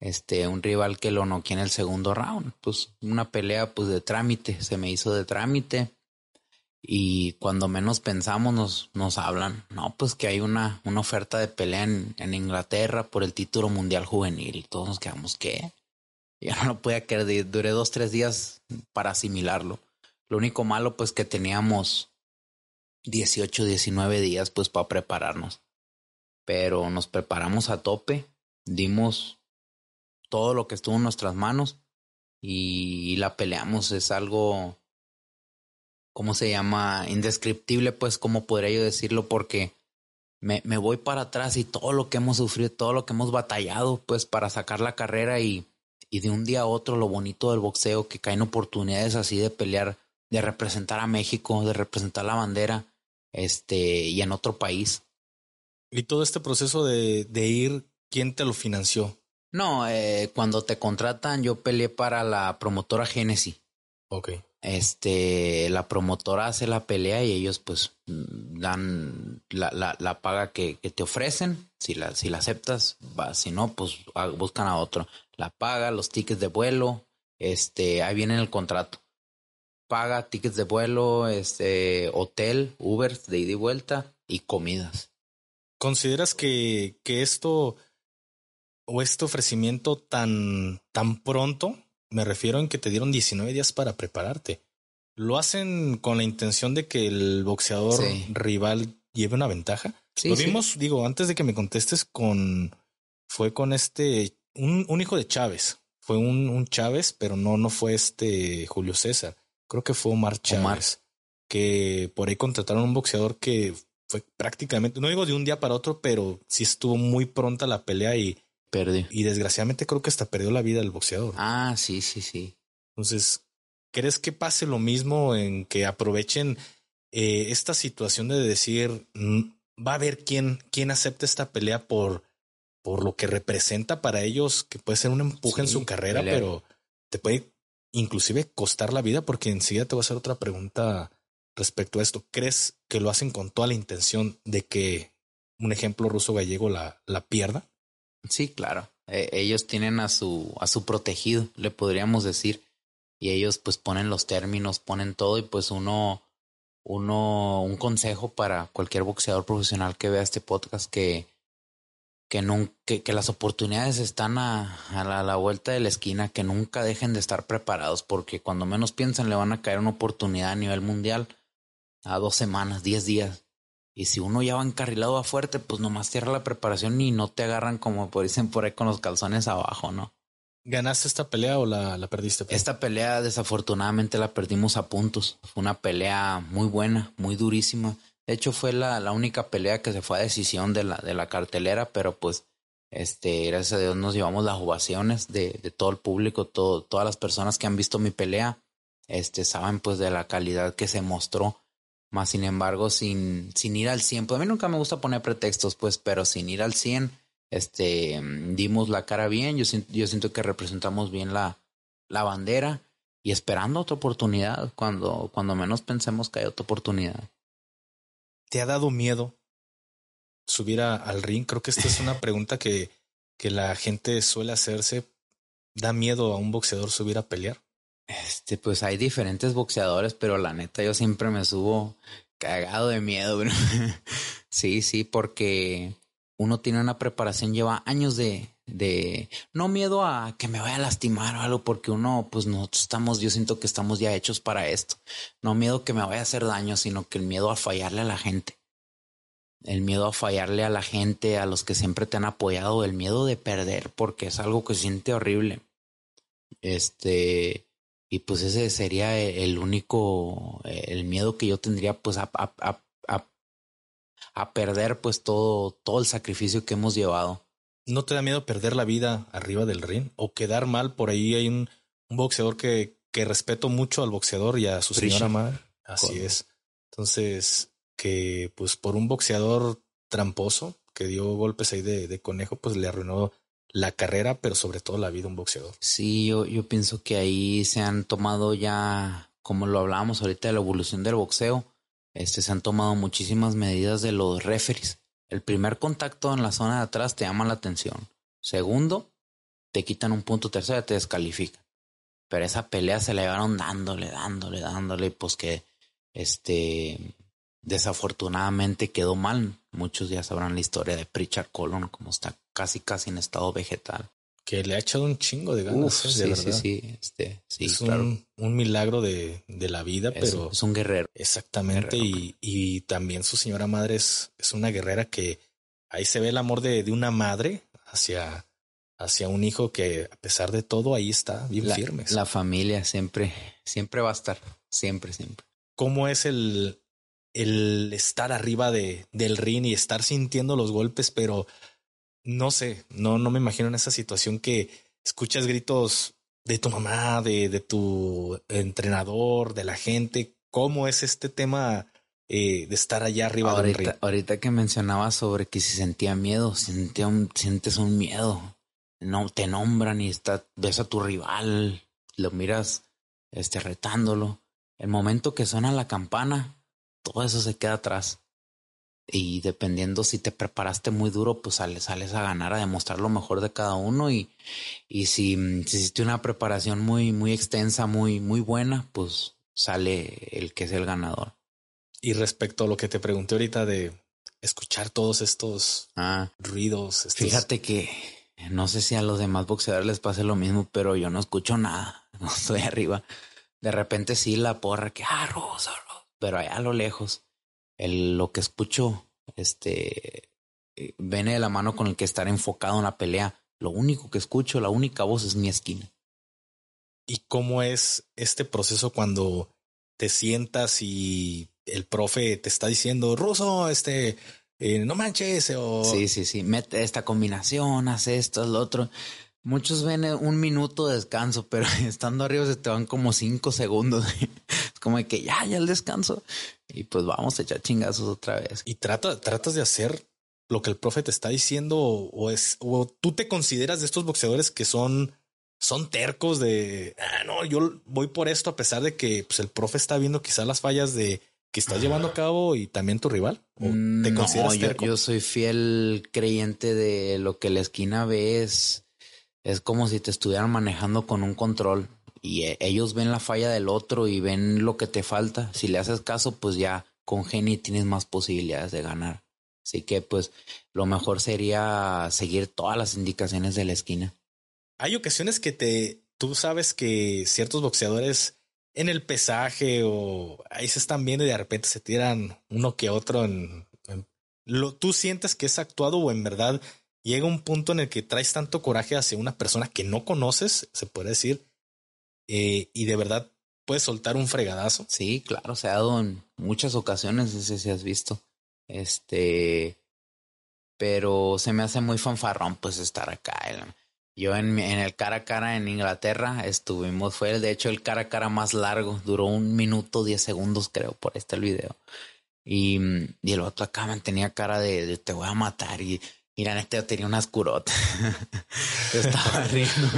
Este, un rival que lo noqué en el segundo round. Pues una pelea pues de trámite, se me hizo de trámite. y cuando menos pensamos nos, nos hablan, no, pues que hay una, una oferta de pelea en, en Inglaterra por el título mundial juvenil. Y todos nos quedamos, ¿qué? Ya no lo podía creer, duré dos, tres días para asimilarlo. Lo único malo, pues que teníamos 18, 19 días, pues para prepararnos. Pero nos preparamos a tope, dimos todo lo que estuvo en nuestras manos y la peleamos. Es algo ¿cómo se llama? Indescriptible, pues, ¿cómo podría yo decirlo? Porque me, me, voy para atrás y todo lo que hemos sufrido, todo lo que hemos batallado, pues, para sacar la carrera y, y de un día a otro lo bonito del boxeo, que caen oportunidades así de pelear, de representar a México, de representar la bandera, este, y en otro país. Y todo este proceso de, de ir, ¿quién te lo financió? No, eh, cuando te contratan, yo peleé para la promotora Genesis. Ok este, la promotora hace la pelea y ellos pues dan la, la, la paga que, que, te ofrecen. Si la, si la aceptas, va. Si no, pues buscan a otro. La paga, los tickets de vuelo, este, ahí viene el contrato. Paga tickets de vuelo, este, hotel, Uber de ida y vuelta y comidas. ¿Consideras que, que esto o este ofrecimiento tan, tan pronto me refiero en que te dieron 19 días para prepararte. ¿Lo hacen con la intención de que el boxeador rival lleve una ventaja? Lo vimos, digo, antes de que me contestes con... Fue con este... Un, un hijo de Chávez. Fue un, un, Chávez, pero no, no fue este Julio César. Creo que fue Omar Chávez. Que por ahí contrataron un boxeador que fue prácticamente, no digo de un día para otro, pero sí estuvo muy pronta la pelea y y desgraciadamente creo que hasta perdió la vida el boxeador. Ah, sí, sí, sí. Entonces, ¿crees que pase lo mismo en que aprovechen eh, esta situación de decir, mm, va a haber quién, quién acepta esta pelea por, por lo que representa para ellos, que puede ser un empuje en su carrera, pero te puede inclusive costar la vida, porque enseguida te voy a hacer otra pregunta respecto a esto. ¿Crees que lo hacen con toda la intención de que un ejemplo ruso gallego la, la pierda? Sí, claro. E, ellos tienen a su, a su protegido, le podríamos decir. Y ellos pues ponen los términos, ponen todo y pues uno, uno, un consejo para cualquier boxeador profesional que vea este podcast que, que, no, que, que las oportunidades están a, a, la, a la vuelta de la esquina, que nunca dejen de estar preparados porque cuando menos piensan le van a caer una oportunidad a nivel mundial a dos semanas, diez días. Y si uno ya va encarrilado a fuerte, pues nomás cierra la preparación y no te agarran como por dicen por ahí con los calzones abajo, ¿no? ¿Ganaste esta pelea o la, la perdiste? Esta pelea desafortunadamente la perdimos a puntos. Fue una pelea muy buena, muy durísima. De hecho fue la, la única pelea que se fue a decisión de la, de la cartelera, pero pues este, gracias a Dios nos llevamos las ovaciones de, de todo el público, todo, todas las personas que han visto mi pelea, este, saben pues de la calidad que se mostró más sin embargo, sin, sin ir al 100, pues a mí nunca me gusta poner pretextos, pues, pero sin ir al 100, este, dimos la cara bien, yo, yo siento que representamos bien la, la bandera y esperando otra oportunidad cuando, cuando menos pensemos que hay otra oportunidad. ¿Te ha dado miedo subir al ring? Creo que esta es una pregunta que, que la gente suele hacerse. ¿Da miedo a un boxeador subir a pelear? Este, pues hay diferentes boxeadores, pero la neta yo siempre me subo cagado de miedo, bro. sí, sí, porque uno tiene una preparación, lleva años de, de, no miedo a que me vaya a lastimar o algo, porque uno, pues nosotros estamos, yo siento que estamos ya hechos para esto. No miedo que me vaya a hacer daño, sino que el miedo a fallarle a la gente. El miedo a fallarle a la gente, a los que siempre te han apoyado, el miedo de perder, porque es algo que siente horrible. Este, y pues ese sería el único, el miedo que yo tendría pues a, a, a, a perder pues todo, todo el sacrificio que hemos llevado. ¿No te da miedo perder la vida arriba del ring o quedar mal? Por ahí hay un, un boxeador que, que respeto mucho al boxeador y a su señora madre. Así es. Entonces, que pues por un boxeador tramposo que dio golpes ahí de, de conejo, pues le arruinó la carrera, pero sobre todo la vida de un boxeador. Sí, yo, yo pienso que ahí se han tomado ya, como lo hablábamos ahorita de la evolución del boxeo, este, se han tomado muchísimas medidas de los referees. El primer contacto en la zona de atrás te llama la atención. Segundo, te quitan un punto. Tercero, te descalifican. Pero esa pelea se la llevaron dándole, dándole, dándole, pues que este, desafortunadamente quedó mal. Muchos ya sabrán la historia de Pritchard Colon, como está casi, casi en estado vegetal. Que le ha echado un chingo de ganas, ¿eh? sí, de sí, sí, este, sí, es un, milagro de, la vida, pero es un guerrero. Exactamente, y, y, también su señora madre es, es una guerrera que ahí se ve el amor de, de una madre hacia, hacia un hijo que a pesar de todo ahí está bien firme. La familia siempre, siempre va a estar, siempre, siempre. ¿Cómo es el, el estar arriba de, del ring y estar sintiendo los golpes, pero no sé, no, no me imagino en esa situación que escuchas gritos de tu mamá, de, de tu entrenador, de la gente. ¿Cómo es este tema eh, de estar allá arriba ahorita, del ring? Ahorita que mencionabas sobre que si sentía miedo, sentía un, sientes un miedo. No te nombran y está, ves a tu rival, lo miras este, retándolo. El momento que suena la campana, todo eso se queda atrás. Y dependiendo si te preparaste muy duro, pues sales, sales a ganar, a demostrar lo mejor de cada uno. Y, y si, si hiciste una preparación muy, muy extensa, muy, muy buena, pues sale el que es el ganador. Y respecto a lo que te pregunté ahorita de escuchar todos estos ah, ruidos. Fíjate que no sé si a los demás boxeadores les pase lo mismo, pero yo no escucho nada. No estoy arriba. De repente sí la porra que, ah, Rosa, pero allá a lo lejos, el, lo que escucho, este, eh, viene de la mano con el que estar enfocado en la pelea. Lo único que escucho, la única voz es mi esquina. ¿Y cómo es este proceso cuando te sientas y el profe te está diciendo, Ruso, este, eh, no manches, o... Sí, sí, sí, mete esta combinación, haz esto, haz lo otro. Muchos ven un minuto de descanso, pero estando arriba se te van como cinco segundos. Es como de que ya, ya el descanso. Y pues vamos a echar chingazos otra vez. Y trata, tratas de hacer lo que el profe te está diciendo o, es, o tú te consideras de estos boxeadores que son, son tercos de, ah, no, yo voy por esto a pesar de que pues, el profe está viendo quizás las fallas de que estás llevando a cabo y también tu rival. ¿O te consideras yo, yo soy fiel creyente de lo que la esquina ve es es como si te estuvieran manejando con un control y eh, ellos ven la falla del otro y ven lo que te falta. Si le haces caso, pues ya con Geni tienes más posibilidades de ganar. Así que pues lo mejor sería seguir todas las indicaciones de la esquina. Hay ocasiones que te, tú sabes que ciertos boxeadores en el pesaje o ahí se están viendo y de repente se tiran uno que otro en, lo, tú sientes que es actuado o en verdad llega un punto en el que traes tanto coraje hacia una persona que no conoces, se puede decir, eh, y de verdad puedes soltar un fregadazo. Sí, claro, se ha dado en muchas ocasiones, ese si has visto. Este, pero se me hace muy fanfarrón pues estar acá. Yo en, en el cara a cara en Inglaterra estuvimos, fue de hecho el cara a cara más largo, duró un minuto, diez segundos creo, por este el video. Y, y el otro acá mantenía cara de, de te voy a matar y Mira, este tenía unas curotas. yo estaba riendo.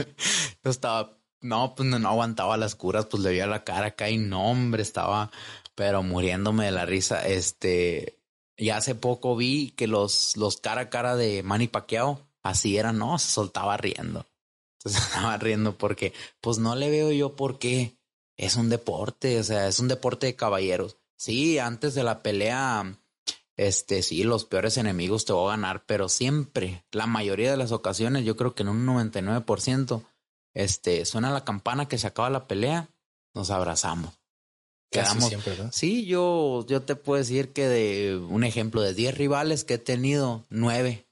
Yo estaba, no, pues no, aguantaba las curas, pues le veía la cara acá y no, hombre, estaba, pero muriéndome de la risa. Este, ya hace poco vi que los, los cara a cara de Manny Pacquiao, así eran, no, se soltaba riendo. Se estaba riendo porque, pues no le veo yo por qué. Es un deporte, o sea, es un deporte de caballeros. Sí, antes de la pelea este, sí, los peores enemigos te voy a ganar, pero siempre, la mayoría de las ocasiones, yo creo que en un 99%, este, suena la campana que se acaba la pelea, nos abrazamos. Quedamos. Siempre, ¿verdad? Sí, yo, yo te puedo decir que de un ejemplo de 10 rivales que he tenido, 9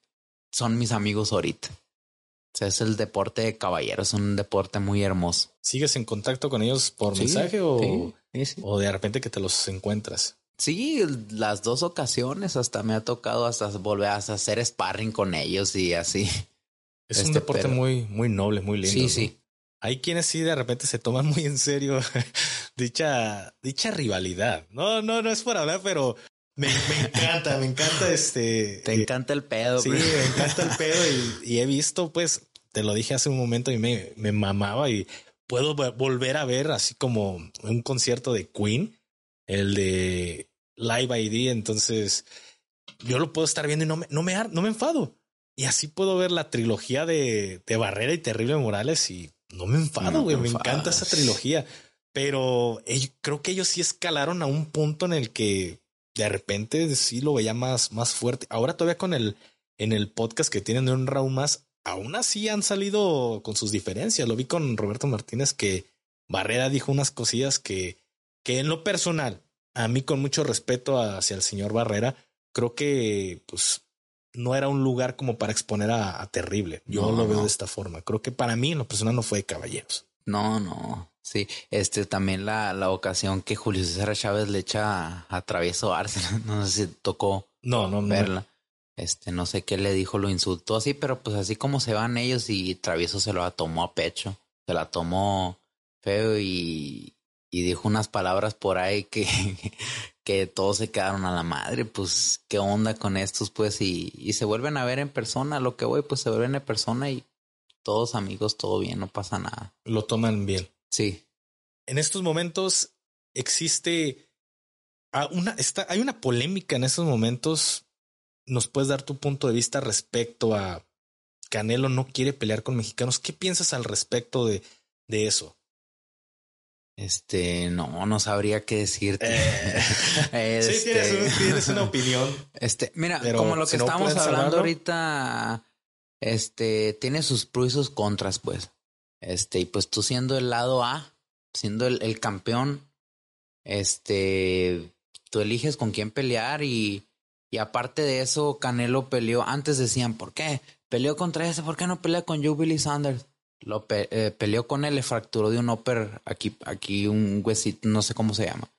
son mis amigos ahorita. O sea, es el deporte de caballeros, es un deporte muy hermoso. ¿Sigues en contacto con ellos por mensaje o, o de repente que te los encuentras? Sí, las dos ocasiones hasta me ha tocado hasta volver a hacer sparring con ellos y así. Es un este, deporte muy, muy noble, muy lindo. Sí, sí. Hay quienes sí de repente se toman muy en serio dicha, dicha rivalidad. No, no, no es por hablar, pero me, encanta, me encanta este. Te encanta el pedo. Sí, me encanta el pedo y, he visto, pues, te lo dije hace un momento y me, me mamaba y puedo volver a ver así como un concierto de Queen el de Live ID, entonces yo lo puedo estar viendo y no me, no me, no me enfado. Y así puedo ver la trilogía de, de Barrera y Terrible Morales y no me enfado, güey. me encanta esa trilogía. Pero creo que ellos sí escalaron a un punto en el que de repente sí lo veía más, más fuerte. Ahora todavía con el, en el podcast que tienen de un round más, aún así han salido con sus diferencias. Lo vi con Roberto Martínez que Barrera dijo unas cosillas que, que en lo personal, a mí con mucho respeto hacia el señor Barrera, creo que pues no era un lugar como para exponer a, Terrible. Yo lo veo de esta forma. Creo que para mí en lo personal no fue de caballeros. No, no. Sí, este también la, la ocasión que Julio César Chávez le echa a, Travieso Arce, no sé si tocó no, no, verla. Este, no sé qué le dijo, lo insultó así, pero pues así como se van ellos y Travieso se lo tomó a pecho, se la tomó feo y, y dijo unas palabras por ahí que, que todos se quedaron a la madre, pues qué onda con estos, pues, y, y se vuelven a ver en persona, lo que voy, pues se vuelven en persona y todos amigos, todo bien, no pasa nada. Lo toman bien. Sí. En estos momentos existe ah, una, está, hay una polémica en estos momentos. ¿Nos puedes dar tu punto de vista respecto a Canelo no quiere pelear con mexicanos? ¿Qué piensas al respecto de, de eso? Este, no, no sabría qué decirte. Eh, sí, tienes, una opinión. Este, mira, como lo que estamos hablando ahorita, este, tiene sus pros y sus contras, pues. Este, y pues tú siendo el lado A, siendo el, el campeón, este, tú eliges con quién pelear y, y aparte de eso, Canelo peleó, antes decían, ¿por qué? Peleó contra ese, ¿por qué no pelea con Joe Billy Sanders? Lo eh, peleó con él, le fracturó de un upper aquí, aquí un huesito, no sé cómo se llama.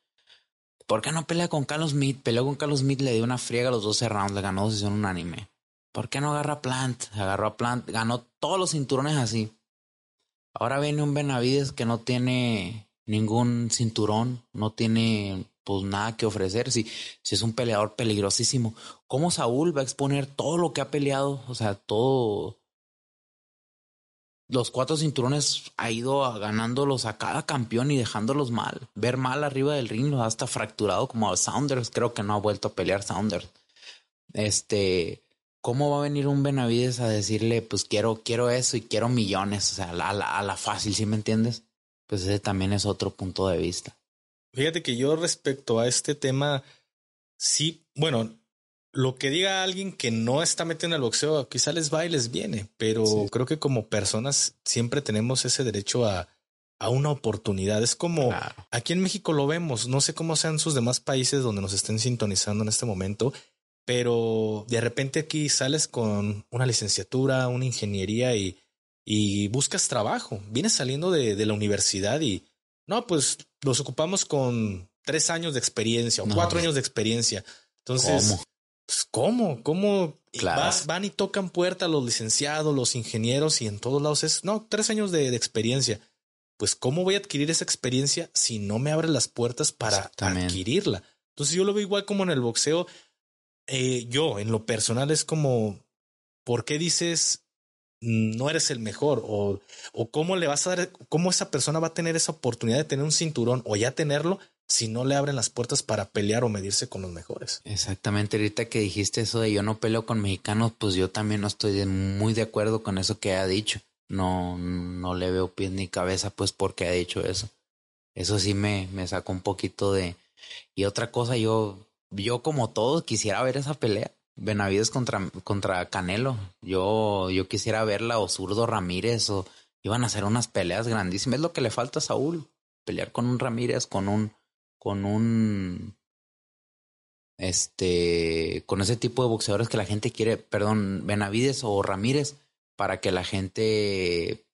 ¿Por qué no pelea con Carlos Smith? Peleó con Carlos Smith, le dio una friega a los 12 rounds, le ganó decisión unánime. ¿Por qué no agarra a Plant? Agarró a Plant, ganó todos los cinturones así. Ahora viene un Benavides que no tiene ningún cinturón, no tiene pues nada que ofrecer. Si, si es un peleador peligrosísimo, ¿cómo Saúl va a exponer todo lo que ha peleado? O sea, todo, los cuatro cinturones ha ido ganándolos a cada campeón y dejándolos mal. Ver mal arriba del ring, hasta fracturado como a Sounders. Creo que no ha vuelto a pelear Sounders. Este, ¿cómo va a venir un Benavides a decirle, pues quiero, quiero eso y quiero millones? O sea, a la, a la fácil, ¿sí me entiendes? Pues ese también es otro punto de vista. Fíjate que yo respecto a este tema, sí, bueno, lo que diga alguien que no está metido en el boxeo, quizá les va y les viene, pero creo que como personas siempre tenemos ese derecho a, a una oportunidad. Es como aquí en México lo vemos, no sé cómo sean sus demás países donde nos estén sintonizando en este momento, pero de repente aquí sales con una licenciatura, una ingeniería y, y buscas trabajo. Vienes saliendo de, de, la universidad y no, pues los ocupamos con tres años de experiencia o cuatro años de experiencia. Entonces, pues, ¿cómo? ¿Cómo van y tocan puerta los licenciados, los ingenieros y en todos lados es, no, tres años de, experiencia. Pues, ¿cómo voy a adquirir esa experiencia si no me abren las puertas para adquirirla? Entonces, yo lo veo igual como en el boxeo. Eh, yo, en lo personal, es como, ¿por qué dices no eres el mejor? O, o cómo le vas a dar, cómo esa persona va a tener esa oportunidad de tener un cinturón o ya tenerlo si no le abren las puertas para pelear o medirse con los mejores. Exactamente, ahorita que dijiste eso de yo no peleo con mexicanos, pues yo también no estoy muy de acuerdo con eso que ha dicho. No, no le veo pies ni cabeza, pues porque ha dicho eso. Eso sí me, me sacó un poquito de... Y otra cosa, yo, yo como todos quisiera ver esa pelea. Benavides contra, contra Canelo. Yo, yo quisiera verla o Zurdo Ramírez o iban a hacer unas peleas grandísimas. Es lo que le falta a Saúl. Pelear con un Ramírez, con un, con un este con ese tipo de boxeadores que la gente quiere, perdón, Benavides o Ramírez para que la gente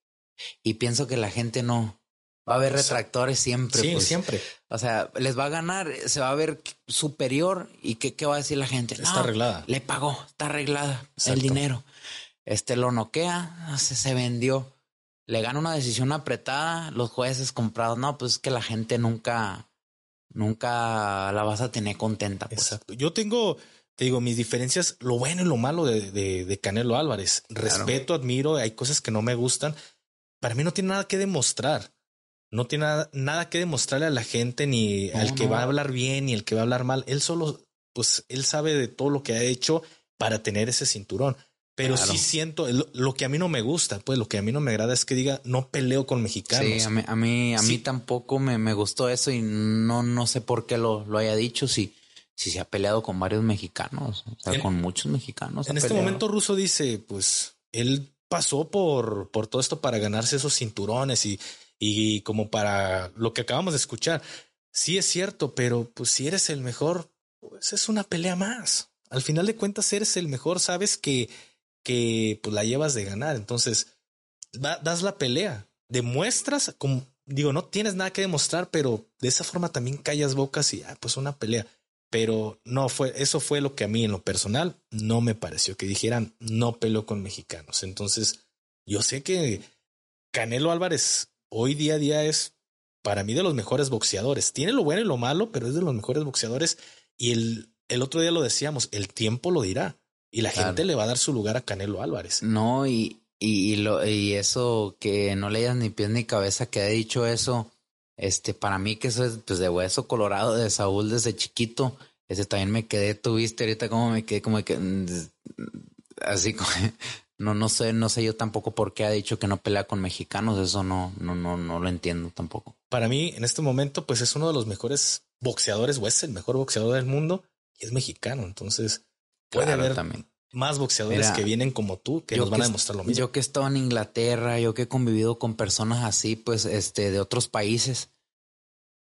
y pienso que la gente no va a haber retractores siempre. Sí, pues. siempre. O sea, les va a ganar, se va a ver superior y qué, qué va a decir la gente. está arreglada. Le pagó, está arreglada el dinero. Este lo noquea, se, se vendió. Le gana una decisión apretada, los jueces comprados. No, pues es que la gente nunca, nunca la vas a tener contenta. Pues. Exacto. Yo tengo, te digo, mis diferencias, lo bueno y lo malo de, de, Canelo Álvarez. Respeto, admiro, hay cosas que no me gustan. Para mí no tiene nada que demostrar. No tiene nada, que demostrarle a la gente, ni al que va a hablar bien, ni el que va a hablar mal. Él solo, pues, él sabe de todo lo que ha hecho para tener ese cinturón. Pero sí siento lo, que a mí no me gusta, pues lo que a mí no me agrada es que diga no peleo con mexicanos. Sí, a mí, a mí, a mí tampoco me, me, gustó eso y no, no sé por qué lo, lo haya dicho. Si, si se ha peleado con varios mexicanos, o sea, con muchos mexicanos. En este momento Russo dice, pues él pasó por, por todo esto para ganarse esos cinturones y, y como para lo que acabamos de escuchar. Sí es cierto, pero pues si eres el mejor, pues es una pelea más. Al final de cuentas eres el mejor, sabes que que pues la llevas de ganar. Entonces, das la pelea, demuestras, como digo, no tienes nada que demostrar, pero de esa forma también callas bocas y, ah, pues una pelea. Pero no fue, eso fue lo que a mí en lo personal no me pareció, que dijeran no peleo con mexicanos. Entonces, yo sé que Canelo Álvarez hoy día a día es para mí de los mejores boxeadores. Tiene lo bueno y lo malo, pero es de los mejores boxeadores. Y el, el otro día lo decíamos, el tiempo lo dirá. Y la gente le va a dar su lugar a Canelo Álvarez. No, y, y, lo, y eso que no le ni pies ni cabeza que ha dicho eso, este, para mí que eso es pues de hueso colorado de Saúl desde chiquito, ese también me quedé, tuviste ahorita como me quedé como que mm, así como no no sé, no sé yo tampoco por qué ha dicho que no pelea con mexicanos, eso no no no no lo entiendo tampoco. Para mí en este momento pues es uno de los mejores boxeadores o es el mejor boxeador del mundo y es mexicano, entonces puede haber también. más boxeadores que vienen como tú que nos van a demostrar lo mismo. Yo que he estado en Inglaterra, yo que he convivido con personas así, pues, este, de otros países.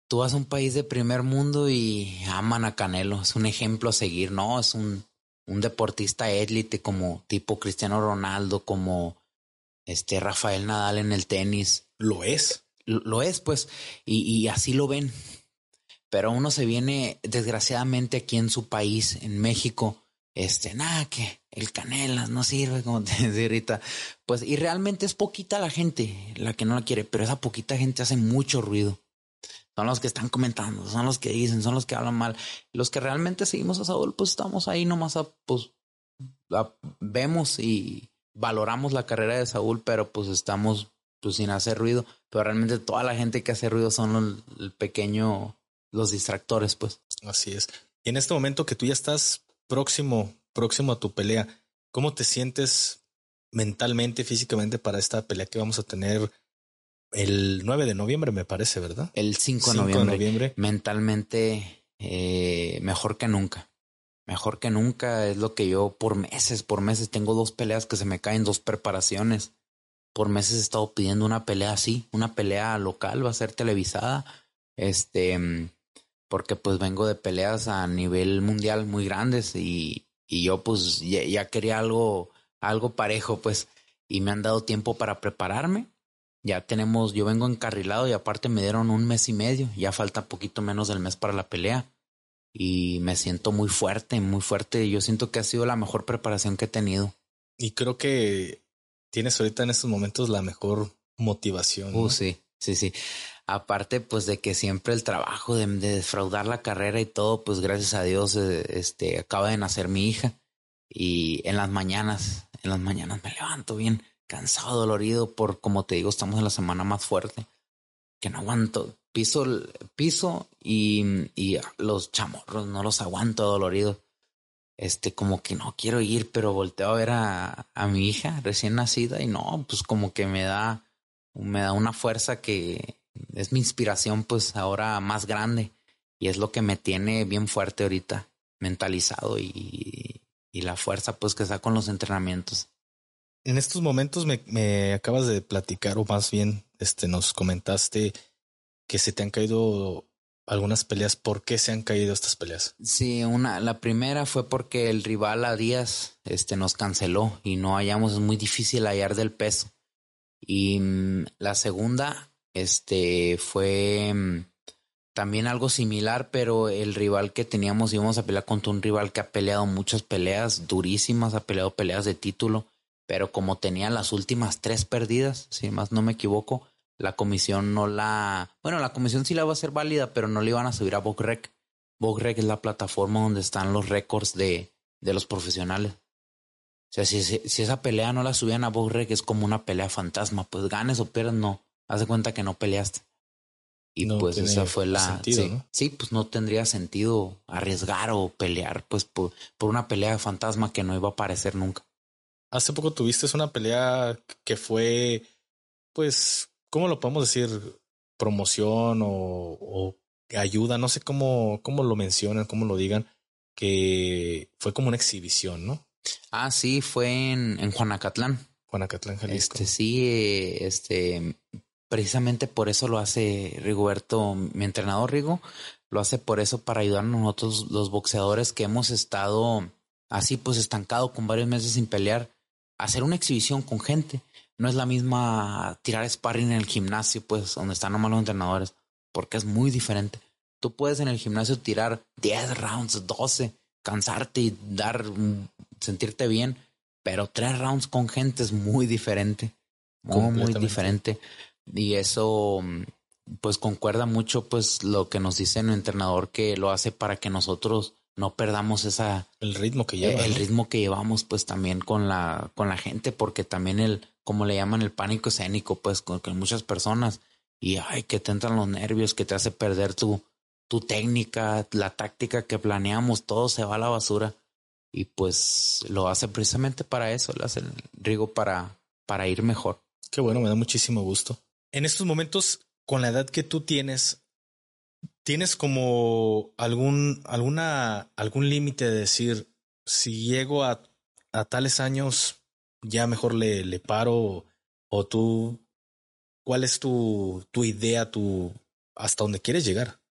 Tú vas a un país de primer mundo y aman a Canelo. Es un ejemplo a seguir, ¿no? Es un, un deportista élite como tipo Cristiano Ronaldo, como este Rafael Nadal en el tenis. Lo es. Lo, es, pues, y, y así lo ven. Pero uno se viene, desgraciadamente, aquí en su país, en México, este, nada, que el canela no sirve, como te decía ahorita. Pues, y realmente es poquita la gente la que no la quiere, pero esa poquita gente hace mucho ruido. Son los que están comentando, son los que dicen, son los que hablan mal. Los que realmente seguimos a Saúl, pues estamos ahí nomás a, pues, vemos y valoramos la carrera de Saúl, pero pues estamos pues sin hacer ruido. Pero realmente toda la gente que hace ruido son el pequeño, los distractores, pues. Así es. Y en este momento que tú ya estás próximo, próximo a tu pelea, ¿cómo te sientes mentalmente, físicamente para esta pelea que vamos a tener el 9 de noviembre, me parece, ¿verdad? El 5 de noviembre. Mentalmente eh, mejor que nunca. Mejor que nunca es lo que yo por meses, por meses tengo dos peleas que se me caen, dos preparaciones. Por meses he estado pidiendo una pelea así, una pelea local, va a ser televisada. Este, porque pues vengo de peleas a nivel mundial muy grandes y, y yo pues ya, quería algo, algo parejo pues y me han dado tiempo para prepararme. Ya tenemos, yo vengo encarrilado y aparte me dieron un mes y medio, ya falta poquito menos del mes para la pelea y me siento muy fuerte, muy fuerte. Yo siento que ha sido la mejor preparación que he tenido. Y creo que tienes ahorita en estos momentos la mejor motivación. Uh, sí, sí, sí. Aparte, pues de que siempre el trabajo de, defraudar la carrera y todo, pues gracias a Dios, eh, este, acaba de nacer mi hija. Y en las mañanas, en las mañanas me levanto bien cansado, dolorido, por como te digo, estamos en la semana más fuerte, que no aguanto. Piso, piso y, y los chamorros, no los aguanto doloridos. Este, como que no quiero ir, pero volteo a ver a, a mi hija recién nacida y no, pues como que me da, me da una fuerza que, es mi inspiración pues ahora más grande y es lo que me tiene bien fuerte ahorita, mentalizado y, y la fuerza pues que saco con los entrenamientos. En estos momentos me, me acabas de platicar o más bien este nos comentaste que se te han caído algunas peleas. ¿Por qué se han caído estas peleas? Sí, una, la primera fue porque el rival a Díaz este, nos canceló y no hallamos, es muy difícil hallar del peso. Y mm, la segunda este fue mm, también algo similar, pero el rival que teníamos íbamos a pelear contra un rival que ha peleado muchas peleas durísimas, ha peleado peleas de título, pero como tenía las últimas tres perdidas, si más no me equivoco, la comisión no la, bueno, la comisión sí la va a ser válida, pero no le iban a subir a BogRec. BogRec es la plataforma donde están los récords de, de los profesionales. O sea, si, si, esa pelea no la subían a BogRec es como una pelea fantasma, pues ganes o pierdas, no haz de cuenta que no peleaste. Y pues esa fue la... sí, pues no tendría sentido arriesgar o pelear pues por, por, una pelea de fantasma que no iba a aparecer nunca. hace poco tuviste una pelea que fue, pues, ¿cómo lo podemos decir? Promoción o, ayuda, no sé cómo, cómo lo mencionan, cómo lo digan, que fue como una exhibición, ¿no? Ah, sí, fue en, en Juanacatlán. Juanacatlán, Jalisco. Este, sí, este, precisamente por eso lo hace Rigoberto, mi entrenador Rigo, lo hace por eso para ayudarnos nosotros los boxeadores que hemos estado así pues estancado con varios meses sin pelear, hacer una exhibición con gente. No es la misma tirar sparring en el gimnasio, pues, donde están nomás los entrenadores, porque es muy diferente. Tú puedes en el gimnasio tirar 10 rounds, 12, cansarte y dar, sentirte bien, pero tres rounds con gente es muy diferente. Muy, muy diferente. Y eso, pues, concuerda mucho, pues, lo que nos dice el entrenador que lo hace para que nosotros no perdamos esa el ritmo que lleva, el ritmo que llevamos pues también con la con la gente porque también el como le llaman el pánico escénico pues con, muchas personas y ay que te entran los nervios que te hace perder tu tu técnica la táctica que planeamos todo se va a la basura y pues lo hace precisamente para eso lo hace el Rigo para para ir mejor. Qué bueno me da muchísimo gusto en estos momentos con la edad que tú tienes ¿Tienes como algún, alguna, algún límite de decir, si llego a, a tales años, ya mejor le, le paro? O tú, ¿cuál es tu, tu idea, tu, hasta dónde quieres llegar?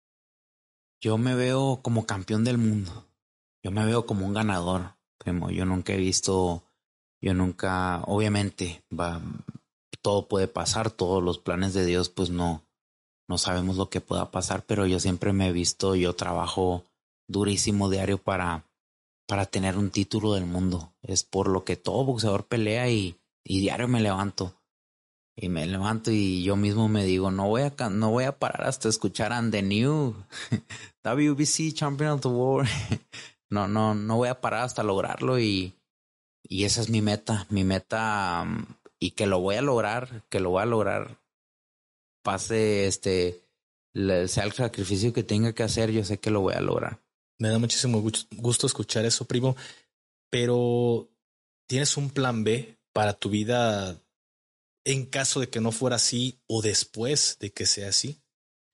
Yo me veo como campeón del mundo. Yo me veo como un ganador. Primo. Yo nunca he visto, yo nunca, obviamente, va, todo puede pasar, todos los planes de Dios, pues no, no sabemos lo que pueda pasar, pero yo siempre me he visto, yo trabajo durísimo diario para, para tener un título del mundo. Es por lo que todo boxeador pelea y, y diario me levanto. Y me levanto y yo mismo me digo, no voy a, no voy a parar hasta escuchar a The New WBC Champion of the World. no, no, no voy a parar hasta lograrlo y, y esa es mi meta, mi meta mm, y que lo voy a lograr, que lo voy a lograr pase este sea el sacrificio que tenga que hacer, yo sé que lo voy a lograr. Me da muchísimo gusto escuchar eso, primo. Pero ¿tienes un plan B para tu vida en caso de que no fuera así o después de que sea así?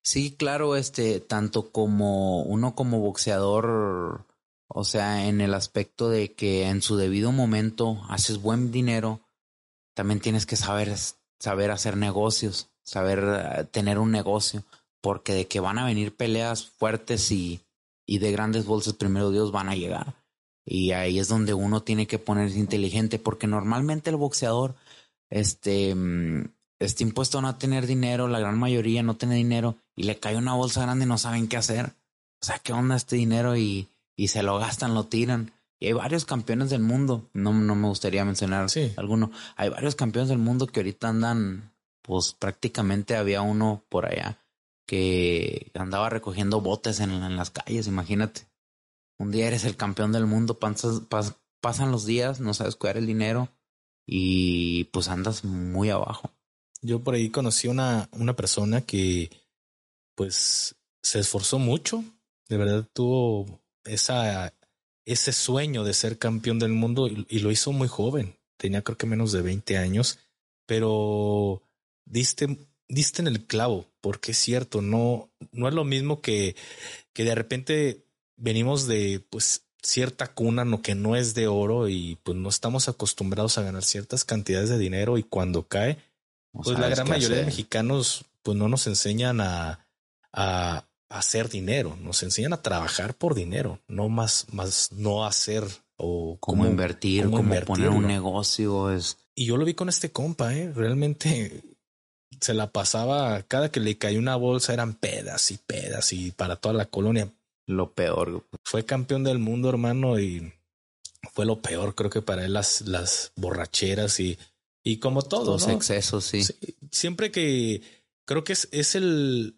Sí, claro, este, tanto como uno como boxeador, o sea, en el aspecto de que en su debido momento haces buen dinero, también tienes que saber, saber hacer negocios saber eh, tener un negocio, porque de que van a venir peleas fuertes y, y de grandes bolsas, primero Dios van a llegar. Y ahí es donde uno tiene que ponerse inteligente, porque normalmente el boxeador, este, mm, está impuesto a no tener dinero, la gran mayoría no tiene dinero, y le cae una bolsa grande y no saben qué hacer. O sea, ¿qué onda este dinero? Y, y se lo gastan, lo tiran. Y hay varios campeones del mundo, no, no me gustaría mencionar alguno. Hay varios campeones del mundo que ahorita andan pues prácticamente había uno por allá que andaba recogiendo botes en, las calles, imagínate. Un día eres el campeón del mundo, pasan los días, no sabes cuidar el dinero y pues andas muy abajo. Yo por ahí conocí una, una persona que pues se esforzó mucho, de verdad tuvo esa, ese sueño de ser campeón del mundo y, y lo hizo muy joven, tenía creo que menos de 20 años, pero diste, diste en el clavo, porque es cierto, no, no es lo mismo que, que de repente venimos de pues cierta cuna no, que no es de oro y pues no estamos acostumbrados a ganar ciertas cantidades de dinero y cuando cae, pues la gran mayoría de mexicanos pues no nos enseñan a, a, hacer dinero, nos enseñan a trabajar por dinero, no más, más no hacer o cómo, invertir, cómo, poner un negocio es. Y yo lo vi con este compa, eh, realmente se la pasaba, cada que le cayó una bolsa eran pedas y pedas y para toda la colonia. Lo peor. Fue campeón del mundo, hermano, y fue lo peor, creo que para él las, las borracheras y, y como todo. Los excesos, sí. Siempre que creo que es, es el,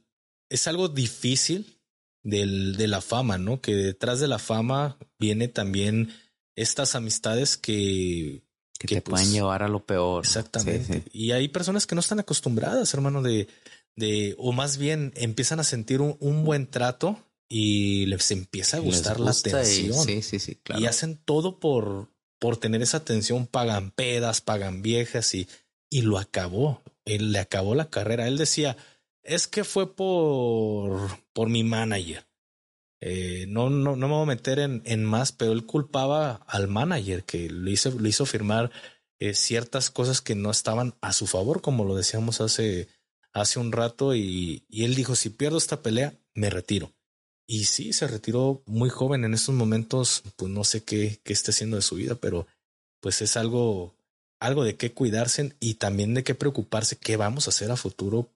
es algo difícil del, de la fama, ¿no? Que detrás de la fama viene también estas amistades que que, te pueden pues, llevar a lo peor. Exactamente. Y hay personas que no están acostumbradas, hermano, de, de o más bien empiezan a sentir un, un buen trato y les empieza a gustar la atención. sí, sí, sí, claro. Y hacen todo por, por tener esa atención pagan pedas, pagan viejas y, y lo acabó. Él le acabó la carrera. Él decía, es que fue por, por mi manager. Eh, no, no, no me voy a meter en, en, más, pero él culpaba al manager que le hizo, hizo firmar eh, ciertas cosas que no estaban a su favor, como lo decíamos hace, hace un rato, y, y él dijo, si pierdo esta pelea, me retiro. Y sí, se retiró muy joven en estos momentos, pues no sé qué, qué esté haciendo de su vida, pero pues es algo, algo de qué cuidarse y también de qué preocuparse, qué vamos a hacer a futuro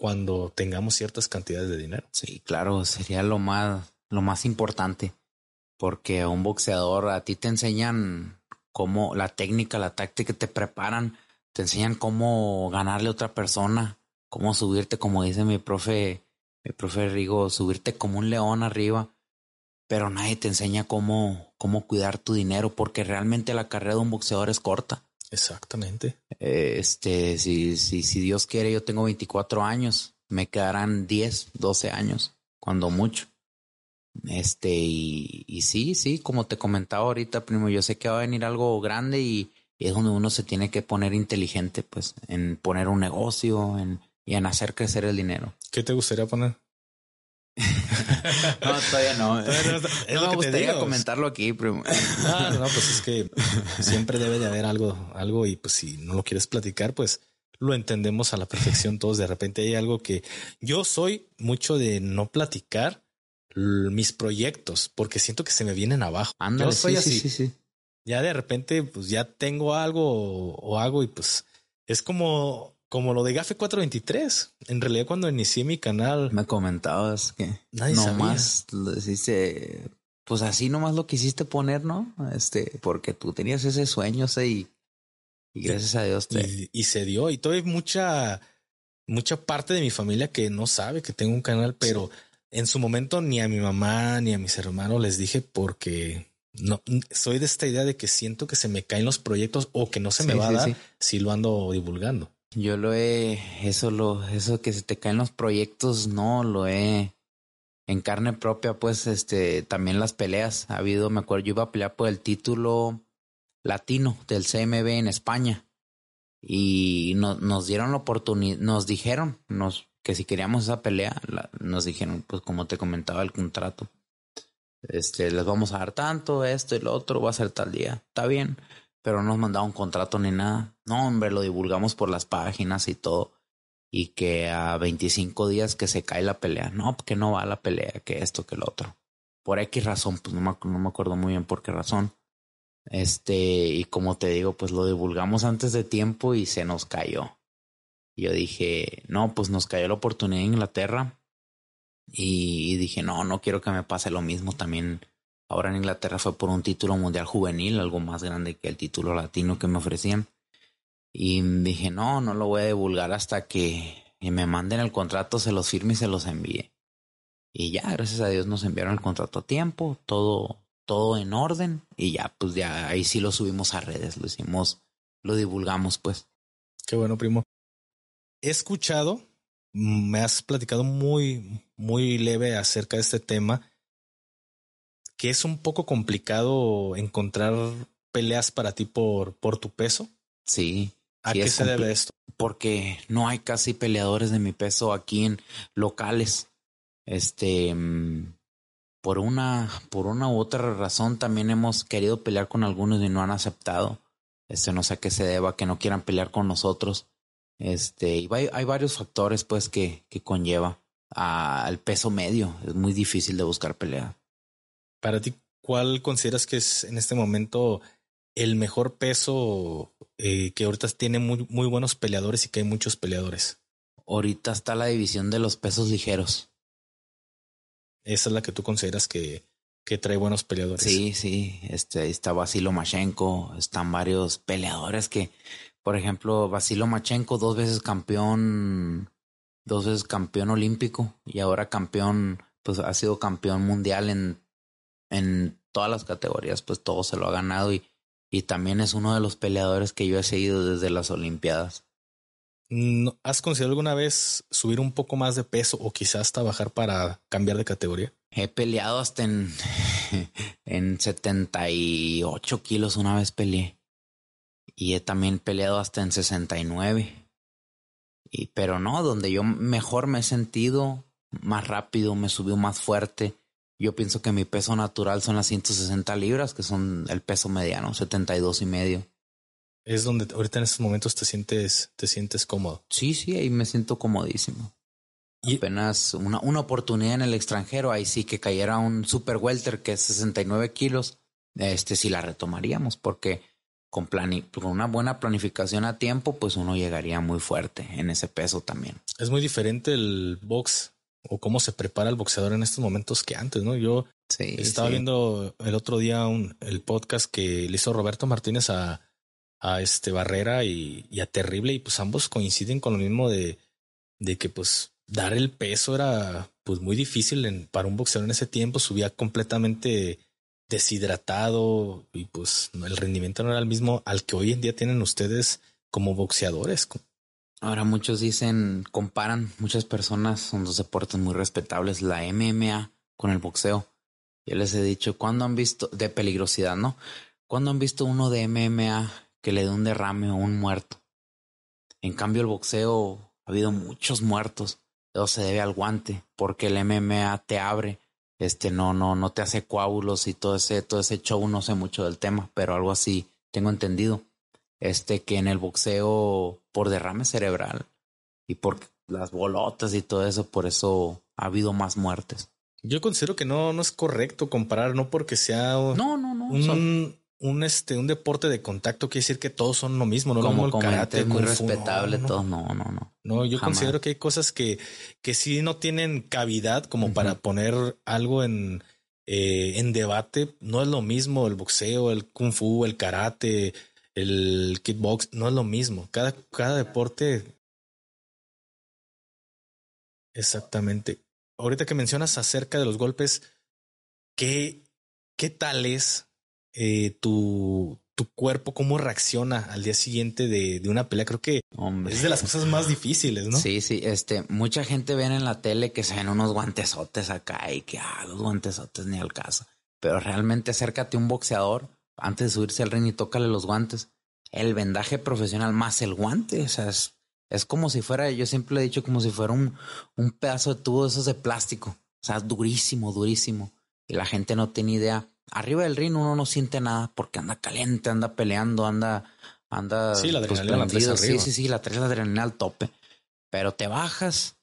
cuando tengamos ciertas cantidades de dinero. Sí, claro, sería lo más, lo más importante, porque un boxeador a ti te enseñan cómo la técnica, la táctica, te preparan, te enseñan cómo ganarle a otra persona, cómo subirte, como dice mi profe mi profe Rigo, subirte como un león arriba, pero nadie te enseña cómo, cómo cuidar tu dinero, porque realmente la carrera de un boxeador es corta. Exactamente. Este, si, si, si Dios quiere, yo tengo 24 años, me quedarán 10, 12 años, cuando mucho. Este, y, y sí, sí, como te comentaba ahorita, primo, yo sé que va a venir algo grande y, y es donde uno se tiene que poner inteligente, pues, en poner un negocio, en, y en hacer crecer el dinero. ¿Qué te gustaría poner? no, todavía no. no, me gustaría comentarlo aquí, primo. Ah, no, pues es que siempre debe de haber algo, algo y pues si no lo quieres platicar, pues lo entendemos a la perfección todos. De repente hay algo que yo soy mucho de no platicar mis proyectos porque siento que se me vienen abajo. yo soy así. Sí, sí, ya de repente, pues ya tengo algo o hago y pues es como como lo de Gafe 423. En realidad, cuando inicié mi canal. Me comentabas que Nadie nomás lo deciste. Pues así nomás lo quisiste poner, ¿no? Este, porque tú tenías ese sueño, sé, y, gracias a Dios te. Y, se dio. Y todavía mucha, mucha parte de mi familia que no sabe que tengo un canal, pero en su momento ni a mi mamá ni a mis hermanos les dije porque no soy de esta idea de que siento que se me caen los proyectos o que no se me va a dar si lo ando divulgando. Yo lo he, eso lo, eso que se te caen los proyectos, no, lo he en carne propia, pues, este, también las peleas. Ha habido, me acuerdo, yo iba a pelear por el título latino del CMB en España. Y nos dieron la oportunidad, nos dijeron, nos, que si queríamos esa pelea, nos dijeron, pues como te comentaba el contrato, este, les vamos a dar tanto, esto y lo otro, va a ser tal día. Está bien pero no nos mandaba un contrato ni nada. No, hombre, lo divulgamos por las páginas y todo. Y que a 25 días que se cae la pelea. No, que no va la pelea, que esto, que lo otro. Por X razón, pues no me, no me acuerdo muy bien por qué razón. Este, y como te digo, pues lo divulgamos antes de tiempo y se nos cayó. Y yo dije, no, pues nos cayó la oportunidad en Inglaterra. Y dije, no, no quiero que me pase lo mismo también Ahora en Inglaterra fue por un título mundial juvenil, algo más grande que el título latino que me ofrecían. Y dije, no, no lo voy a divulgar hasta que me manden el contrato, se los firme y se los envíe. Y ya, gracias a Dios nos enviaron el contrato a tiempo, todo, todo en orden. Y ya, pues ya ahí sí lo subimos a redes, lo hicimos, lo divulgamos, pues. Qué bueno, primo. He escuchado, me has platicado muy, muy leve acerca de este tema que es un poco complicado encontrar peleas para ti por, por tu peso. Sí. ¿A qué se debe esto? Porque no hay casi peleadores de mi peso aquí en locales. Este, mm, por una, por una u otra razón también hemos querido pelear con algunos y no han aceptado. Este, no sé a qué se deba que no quieran pelear con nosotros. Este, y hay, hay varios factores pues que, que conlleva al peso medio. Es muy difícil de buscar pelea. Para ti, ¿cuál consideras que es en este momento el mejor peso eh, que ahorita tiene muy, muy buenos peleadores y que hay muchos peleadores? Ahorita está la división de los pesos ligeros. Esa es la que tú consideras que, que trae buenos peleadores. Sí, sí. Este, ahí está Vasilo Machenko, están varios peleadores que, por ejemplo, Vasilo Machenko, dos veces campeón, dos veces campeón olímpico y ahora campeón, pues ha sido campeón mundial en en todas las categorías, pues todo se lo ha ganado y, y también es uno de los peleadores que yo he seguido desde las Olimpiadas. ¿Has considerado alguna vez subir un poco más de peso o quizás hasta bajar para cambiar de categoría? He peleado hasta en, en 78 kilos una vez peleé. Y he también peleado hasta en 69. Y, pero no, donde yo mejor me he sentido, más rápido, me subió más fuerte. Yo pienso que mi peso natural son las 160 libras, que son el peso mediano, 72 y medio. Es donde ahorita en estos momentos te sientes, te sientes cómodo. Sí, sí, ahí me siento comodísimo. Y apenas una, una oportunidad en el extranjero, ahí sí que cayera un super welter que es 69 kilos, este sí la retomaríamos, porque con, con una buena planificación a tiempo, pues uno llegaría muy fuerte en ese peso también. Es muy diferente el box o cómo se prepara el boxeador en estos momentos que antes, ¿no? Yo estaba viendo el otro día un, el podcast que le hizo Roberto Martínez a, a este Barrera y, y, a Terrible y pues ambos coinciden con lo mismo de, de que pues dar el peso era pues muy difícil en, para un boxeador en ese tiempo, subía completamente deshidratado y pues el rendimiento no era el mismo al que hoy en día tienen ustedes como boxeadores. Ahora muchos dicen, comparan, muchas personas, son dos deportes muy respetables, la MMA con el boxeo. Yo les he dicho, ¿cuándo han visto, de peligrosidad, no? ¿Cuándo han visto uno de MMA que le dé un derrame o un muerto? En cambio, el boxeo ha habido muchos muertos eso se debe al guante, porque el MMA te abre, este no, no, no te hace coágulos y todo ese, todo ese show, no sé mucho del tema, pero algo así tengo entendido. Este que en el boxeo por derrame cerebral y por las bolotas y todo eso, por eso ha habido más muertes. Yo considero que no, no es correcto comparar, no porque sea no, no, no, un, un este un deporte de contacto quiere decir que todos son lo mismo, no como, el karate, muy respetable todo, no, no, no. No, yo considero que hay cosas que que sí no tienen cavidad como para poner algo en eh, en debate, no es lo mismo el boxeo, el kung fu, el karate, el kickbox, no es lo mismo. Cada cada deporte Exactamente. Ahorita que mencionas acerca de los golpes, ¿qué qué tal es eh, tu, tu cuerpo, cómo reacciona al día siguiente de, de una pelea. Creo que es de las cosas más difíciles, ¿no? Sí, sí. Este, mucha gente ve en la tele que se ven unos guantesotes acá y que, ah, los guantesotes ni al caso. Pero realmente acércate a un boxeador antes de subirse al ring y tócale los guantes. El vendaje profesional más el guante. O sea, es, es como si fuera, yo siempre le he dicho, como si fuera un, un pedazo de tubo de esos de plástico. O sea, durísimo, durísimo. Y la gente no tiene idea arriba del ring uno no siente nada porque anda caliente, anda peleando, anda, anda. Sí, la pues, adrenalina la Sí, sí, sí, la traes la adrenalina al tope. Pero te bajas,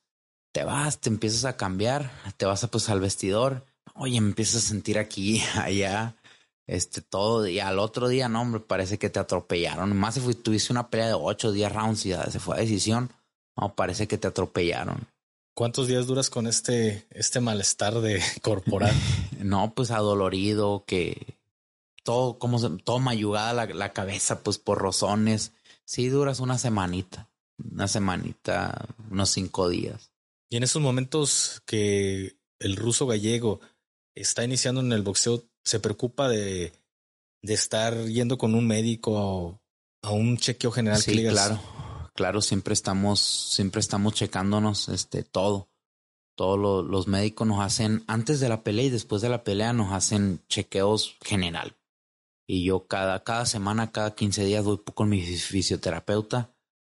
te vas, te empiezas a cambiar, te vas a, pues al vestidor. Oye, me empiezas a sentir aquí, allá, este, todo. Y al otro día, no, hombre, parece que te atropellaron. Más si tuviste una pelea de 8 o 10 rounds y se fue a decisión. No, parece que te atropellaron. ¿Cuántos días duras con este, este malestar de corporal? no, pues adolorido, que todo, como se, todo mayugada la, la cabeza, pues por rozones. Sí, duras una semanita, una semanita, unos cinco días. Y en esos momentos que el ruso gallego está iniciando en el boxeo, se preocupa de, de estar yendo con un médico a un chequeo general. Sí, claro claro, siempre estamos, siempre estamos checándonos este, todo. Todos los médicos nos hacen, antes de la pelea y después de la pelea, nos hacen chequeos general. Y yo cada, cada semana, cada 15 días voy con mi fisioterapeuta.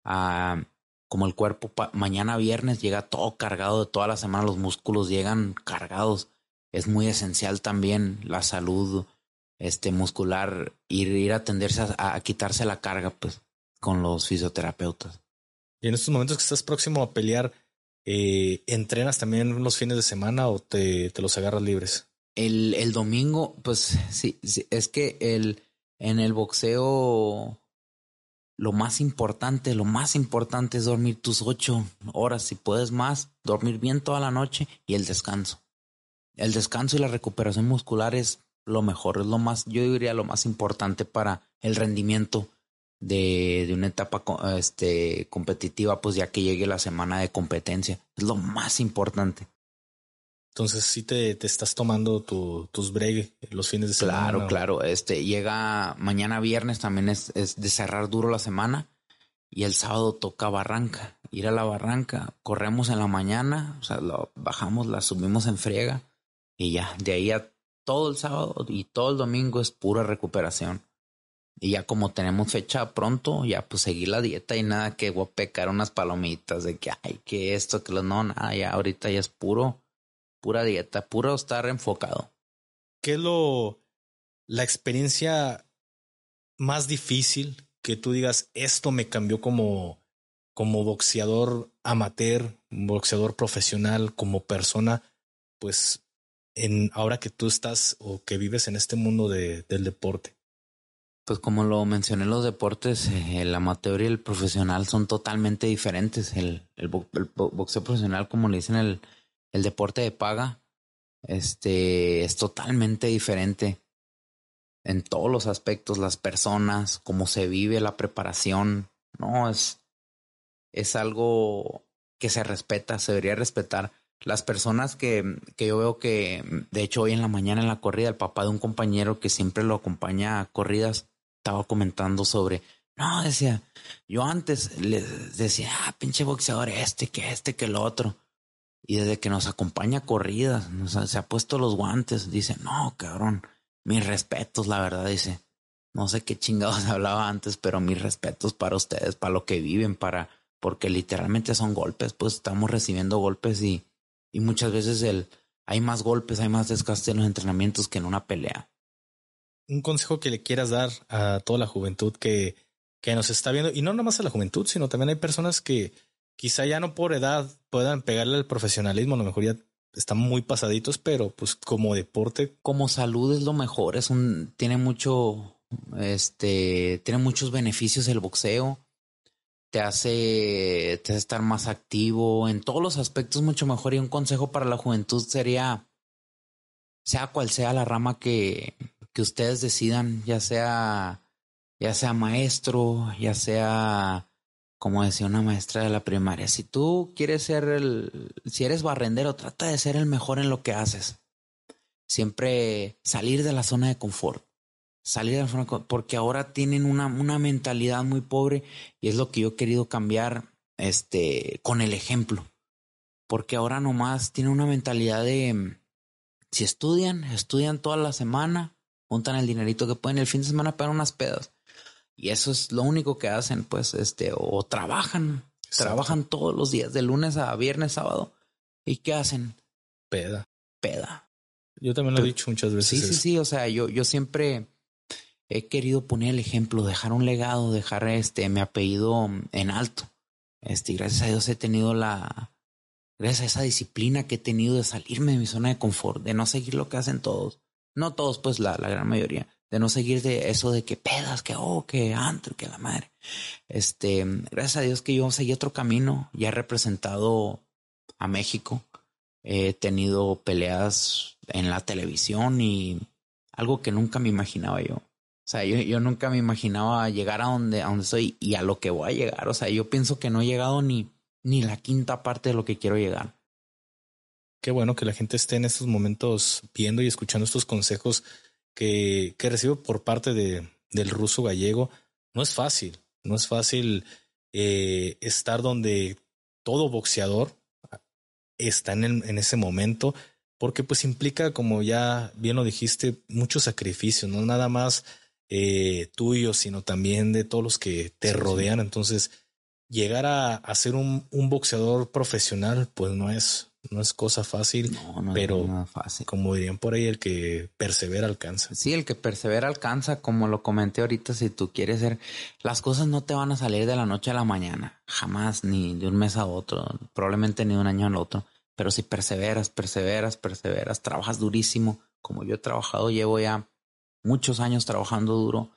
A, como el cuerpo, mañana viernes llega todo cargado de toda la semana, los músculos llegan cargados. Es muy esencial también la salud este, muscular, ir, ir a atenderse a, a quitarse la carga, pues con los fisioterapeutas. Y en estos momentos que estás próximo a pelear, eh, ¿entrenas también los fines de semana o te, te los agarras libres? El, el domingo, pues sí, sí, es que el, en el boxeo lo más importante, lo más importante es dormir tus ocho horas, si puedes más, dormir bien toda la noche y el descanso. El descanso y la recuperación muscular es lo mejor, es lo más, yo diría lo más importante para el rendimiento de, de una etapa este, competitiva, pues ya que llegue la semana de competencia. Es lo más importante. Entonces sí te, te estás tomando tu, tus break los fines de semana. Claro, claro. Este llega mañana viernes también es, es, de cerrar duro la semana y el sábado toca Barranca. Ir a la Barranca, corremos en la mañana, o sea, lo bajamos, la subimos en friega Y ya, de ahí a todo el sábado y todo el domingo es pura recuperación. Y ya como tenemos fecha pronto, ya pues seguir la dieta y nada que voy a pecar unas palomitas de que ay, que esto, que lo no, nada, ya ahorita ya es puro, pura dieta, puro estar enfocado. ¿Qué es lo, la experiencia más difícil que tú digas, esto me cambió como, como boxeador amateur, boxeador profesional, como persona, pues en ahora que tú estás o que vives en este mundo de, del deporte? Pues como lo mencioné, los deportes, eh, el amateur y el profesional son totalmente diferentes. El, boxeo profesional, como le dicen, el, el deporte de paga, este es totalmente diferente en todos los aspectos, las personas, cómo se vive, la preparación, no es, es algo que se respeta, se debería respetar. Las personas que, que yo veo que, de hecho, hoy en la mañana en la corrida, el papá de un compañero que siempre lo acompaña a corridas, estaba comentando sobre, no, decía, yo antes le decía, ah, pinche boxeador este, que este, que el otro. Y desde que nos acompaña a corridas, se ha puesto los guantes, dice, no, cabrón, mis respetos, la verdad, dice. No sé qué chingados hablaba antes, pero mis respetos para ustedes, para lo que viven, para, porque literalmente son golpes, pues estamos recibiendo golpes y, y muchas veces el, hay más golpes, hay más desgaste en los entrenamientos que en una pelea un consejo que le quieras dar a toda la juventud que, que nos está viendo, y no nada más a la juventud, sino también hay personas que quizá ya no por edad puedan pegarle al profesionalismo, a lo mejor ya están muy pasaditos, pero pues como deporte. Como salud es lo mejor, es un, tiene mucho, este, tiene muchos beneficios el boxeo, te hace, te hace estar más activo, en todos los aspectos mucho mejor, y un consejo para la juventud sería, sea cual sea la rama que, que ustedes decidan, ya sea, ya sea maestro, ya sea, como decía una maestra de la primaria, si tú quieres ser el, si eres barrendero, trata de ser el mejor en lo que haces. Siempre salir de la zona de confort. Salir de la zona de confort, porque ahora tienen una, una mentalidad muy pobre y es lo que yo he querido cambiar este, con el ejemplo. Porque ahora nomás tienen una mentalidad de, si estudian, estudian toda la semana, juntan el dinerito que pueden el fin de semana para unas pedas. Y eso es lo único que hacen, pues, este, o trabajan, trabajan todos los días, de lunes a viernes, sábado. ¿Y qué hacen? Peda. Peda. Yo también lo he dicho muchas veces. Sí, sí, sí. O sea, yo, yo siempre he querido poner el ejemplo, dejar un legado, dejar este mi apellido en alto. Este, gracias a Dios he tenido la, gracias a esa disciplina que he tenido de salirme de mi zona de confort, de no seguir lo que hacen todos no todos, pues la, la gran mayoría, de no seguir de eso de que pedas, que oh, que antro, que la madre. Este, gracias a Dios que yo seguí otro camino, ya he representado a México, he tenido peleas en la televisión y algo que nunca me imaginaba yo. O sea, yo, yo nunca me imaginaba llegar a donde, a donde estoy y a lo que voy a llegar. O sea, yo pienso que no he llegado ni, ni la quinta parte de lo que quiero llegar qué bueno que la gente esté en estos momentos viendo y escuchando estos consejos que, que recibo por parte de, del ruso gallego. No es fácil, no es fácil eh, estar donde todo boxeador está en, en ese momento, porque pues implica, como ya bien lo dijiste, mucho sacrificio, no nada más eh, tuyo, sino también de todos los que te rodean. Entonces, llegar a, a ser un, un boxeador profesional, pues no es, no es cosa fácil, pero fácil. como dirían por ahí, el que persevera alcanza. Sí, el que persevera alcanza, como lo comenté ahorita, si tú quieres ser, las cosas no te van a salir de la noche a la mañana, jamás, ni de un mes a otro, probablemente ni de un año al otro, pero si perseveras, perseveras, perseveras, trabajas durísimo, como yo he trabajado, llevo ya muchos años trabajando duro,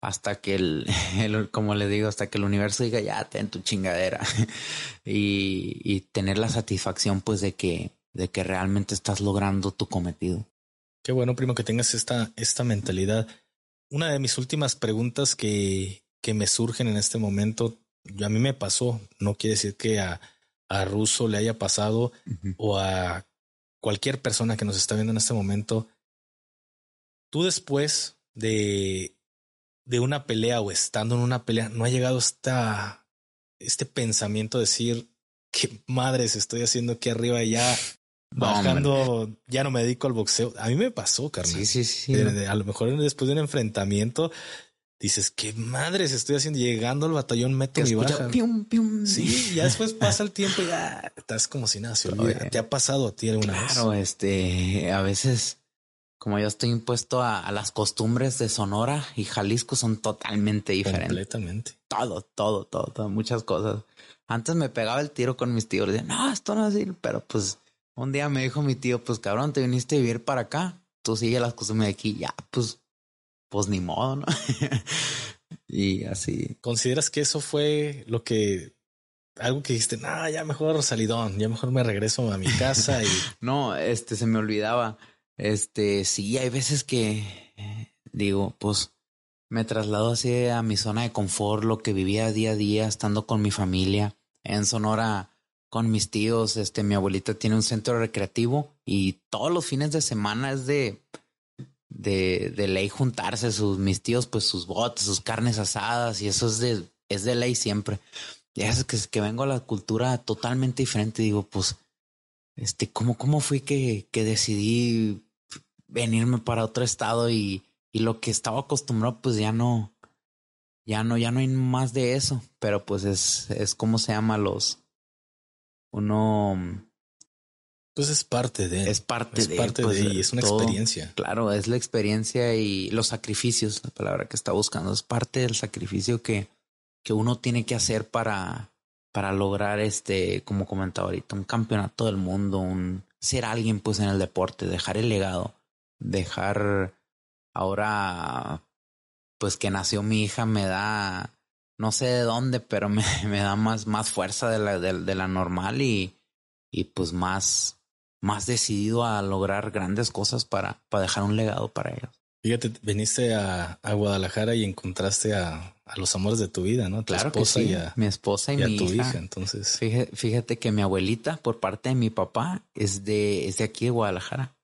hasta que el, el, como le digo, hasta que el universo diga ya ten tu chingadera y, y, tener la satisfacción pues de que, de que realmente estás logrando tu cometido. Qué bueno, primo, que tengas esta, esta mentalidad. Una de mis últimas preguntas que, que me surgen en este momento, a mí me pasó, no quiere decir que a, a Russo le haya pasado o a cualquier persona que nos está viendo en este momento. Tú después de de una pelea o estando en una pelea, no ha llegado esta, este pensamiento de decir, qué madres estoy haciendo aquí arriba y ya bajando, ya no me dedico al boxeo. A mí me pasó, carnal. Sí, sí, sí. a lo mejor después de un enfrentamiento dices, qué madres estoy haciendo. Llegando al batallón, meto mi baja. Sí, ya después pasa el tiempo y ya estás como si nada se olvida. ¿Te ha pasado a ti alguna vez? Claro, este, a veces, como yo estoy impuesto a, las costumbres de Sonora y Jalisco, son totalmente diferentes. Completamente. Todo, todo, todo, todo, muchas cosas. Antes me pegaba el tiro con mis tíos. Decía, no, esto no es así. Pero pues un día me dijo mi tío, pues cabrón, te viniste a vivir para acá. Tú sigue las costumbres de aquí. Ya, pues pues ni modo, ¿no? y así. ¿Consideras que eso fue lo que algo que dijiste, no, ya mejor salidón, ya mejor me regreso a mi casa y no, este se me olvidaba. Este, sí, hay veces que digo, pues me traslado así a mi zona de confort, lo que vivía día a día estando con mi familia en Sonora con mis tíos, este mi abuelita tiene un centro recreativo y todos los fines de semana es de de, de ley juntarse, sus, mis tíos, pues sus botes, sus carnes asadas, y eso es de, es de ley siempre. Ya es que, que vengo a la cultura totalmente diferente, digo, pues, este, ¿cómo, cómo fui que, que decidí venirme para otro estado y, y lo que estaba acostumbrado, pues ya no, ya no, ya no hay más de eso, pero pues es, es como se llama los, uno, pues es parte de. Es parte es de. Parte pues, de y es una experiencia. Claro, es la experiencia y los sacrificios, la palabra que está buscando. Es parte del sacrificio que, que uno tiene que hacer para, para lograr este, como comentaba ahorita, un campeonato del mundo, un ser alguien pues en el deporte, dejar el legado, dejar ahora pues que nació mi hija me da no sé de dónde, pero me, me da más, más fuerza de la, de, de la normal y, y pues más, más decidido a lograr grandes cosas para, para dejar un legado para ellos. Fíjate, viniste a, a Guadalajara y encontraste a, a, los amores de tu vida, ¿no? Tu claro esposa que sí. y a, mi esposa y, mi tu hija. Entonces, fíjate, fíjate, que mi abuelita, por parte de mi papá, es de, es de aquí de Guadalajara.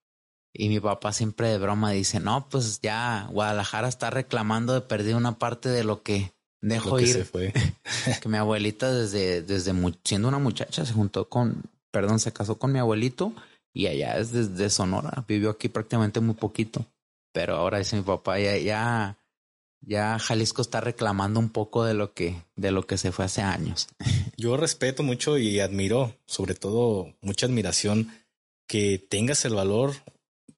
Y mi papá siempre de broma dice, no, pues ya Guadalajara está reclamando de perder una parte de lo que dejó ir. Se fue. que mi abuelita desde, desde siendo una muchacha se juntó con, perdón, se casó con mi abuelito y allá es desde Sonora. Vivió aquí prácticamente muy poquito. Pero ahora dice mi papá, ya, ya, ya Jalisco está reclamando un poco de lo que, de lo que se fue hace años. Yo respeto mucho y admiro, sobre todo, mucha admiración que tengas el valor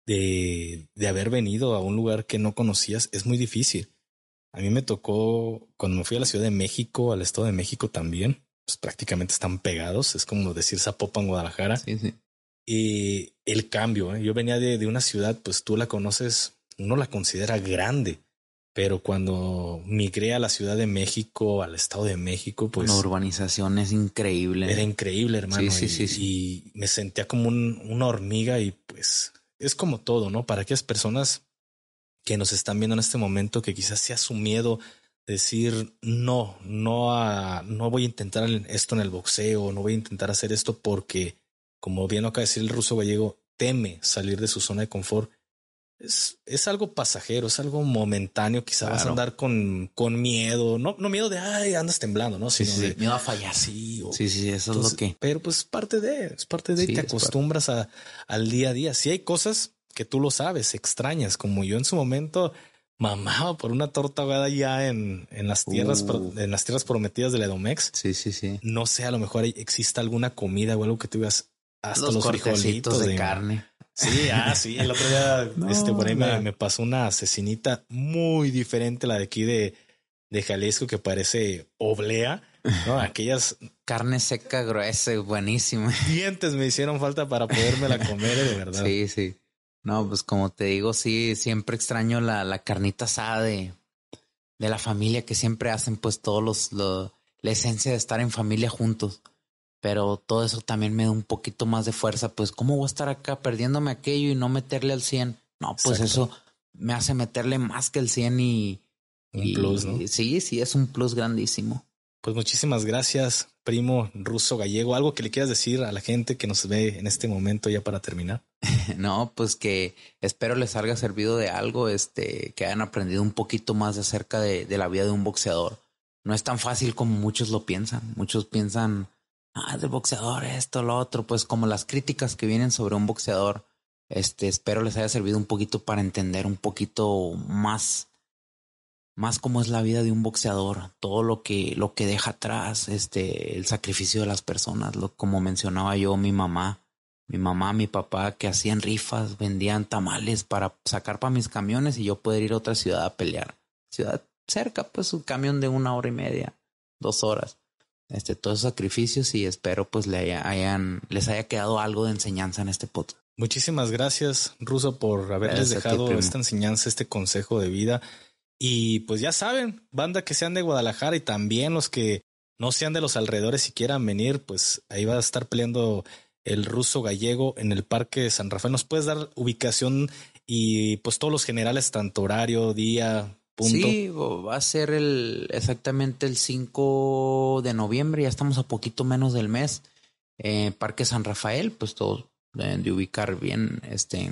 de, de haber venido a un lugar que no conocías. Es muy difícil. A mí me tocó cuando me fui a la Ciudad de México, al Estado de México también, pues prácticamente están pegados. Es como decir Zapopan, Guadalajara. Sí, sí y el cambio. ¿eh? Yo venía de, de, una ciudad, pues tú la conoces, uno la considera grande, pero cuando migré a la Ciudad de México, al Estado de México, pues... La urbanización es increíble. Era increíble, hermano. Sí, sí, sí, y, me sentía como un, una hormiga y pues es como todo, ¿no? Para aquellas personas que nos están viendo en este momento, que quizás sea su miedo decir no, no, a, no voy a intentar esto en el boxeo, no voy a intentar hacer esto porque como bien acaba de decir el ruso gallego, teme salir de su zona de confort. Es, es algo pasajero, es algo momentáneo. Quizá vas a andar con, con miedo, no, no miedo de ay, andas temblando, no? Sí, Sino sí, miedo a fallar. Sí, sí, sí, eso es lo que. Pero pues parte de, es parte de, te acostumbras a, al día a día. Si hay cosas que tú lo sabes, extrañas, como yo en su momento mamaba por una torta ahogada ya en, en las tierras, uh. en las tierras prometidas de la Edomex. Sí, sí, sí. No sé, a lo mejor exista alguna comida o algo que tú digas, hasta los, frijolitos de, carne. Sí, ah, sí. El otro día, este, por ahí me, pasó una asesinita muy diferente, la de aquí de, de Jalisco, que parece oblea, ¿no? Aquellas. Carne seca, gruesa, buenísima. Dientes me hicieron falta para poderme la comer, de verdad. Sí, sí. No, pues como te digo, sí, siempre extraño la, la carnita asada de, de la familia que siempre hacen, pues todos los, la esencia de estar en familia juntos pero todo eso también me da un poquito más de fuerza, pues cómo voy a estar acá perdiéndome aquello y no meterle al 100. No, pues eso me hace meterle más que el 100 y... Un plus, ¿no? Sí, sí, es un plus grandísimo. Pues muchísimas gracias, primo ruso gallego. ¿Algo que le quieras decir a la gente que nos ve en este momento ya para terminar? no, pues que espero les haya servido de algo, este, que hayan aprendido un poquito más acerca de, de la vida de un boxeador. No es tan fácil como muchos lo piensan. Muchos piensan ah, del boxeador, esto, lo otro, pues como las críticas que vienen sobre un boxeador, este, espero les haya servido un poquito para entender un poquito más, más cómo es la vida de un boxeador, todo lo que, lo que deja atrás, este, el sacrificio de las personas, lo, como mencionaba yo, mi mamá, mi mamá, mi papá, que hacían rifas, vendían tamales para sacar para mis camiones y yo poder ir a otra ciudad a pelear. Ciudad cerca, pues un camión de una hora y media, dos horas este, todos esos sacrificios y espero pues le hayan, les haya quedado algo de enseñanza en este podcast. Muchísimas gracias, Ruso, por haberles dejado esta enseñanza, este consejo de vida. Y pues ya saben, banda que sean de Guadalajara y también los que no sean de los alrededores y quieran venir, pues ahí va a estar peleando el ruso gallego en el Parque San Rafael. ¿Nos puedes dar ubicación y pues todos los generales, tanto horario, día, Sí, va a ser el exactamente el 5 de noviembre, ya estamos a poquito menos del mes. Eh, Parque San Rafael, pues todos deben de ubicar bien este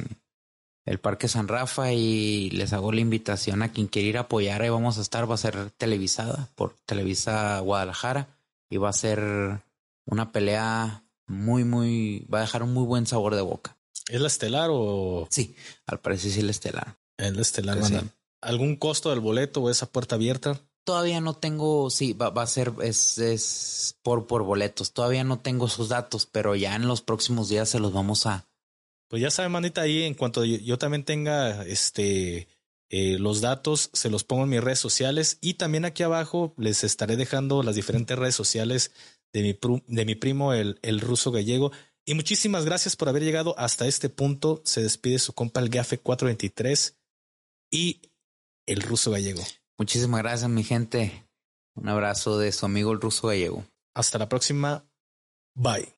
el Parque San Rafa y les hago la invitación a quien quiera ir a apoyar, ahí vamos a estar, va a ser televisada por Televisa Guadalajara y va a ser una pelea muy, muy, va a dejar un muy buen sabor de boca. ¿Es la estelar o...? Sí, al parecer sí es la estelar. Es la estelar, ¿Algún costo del boleto o esa puerta abierta? Todavía no tengo, sí, va, va a ser, es, es por, por boletos. Todavía no tengo esos datos, pero ya en los próximos días se los vamos a. Pues ya saben, manita, ahí en cuanto yo, también tenga este eh, los datos, se los pongo en mis redes sociales y también aquí abajo les estaré dejando las diferentes redes sociales de mi, de mi primo, el, el ruso gallego. Y muchísimas gracias por haber llegado hasta este punto. Se despide su compa el GAFE 423 y el ruso gallego. Muchísimas gracias, mi gente. Un abrazo de su amigo el ruso gallego. Hasta la próxima. Bye.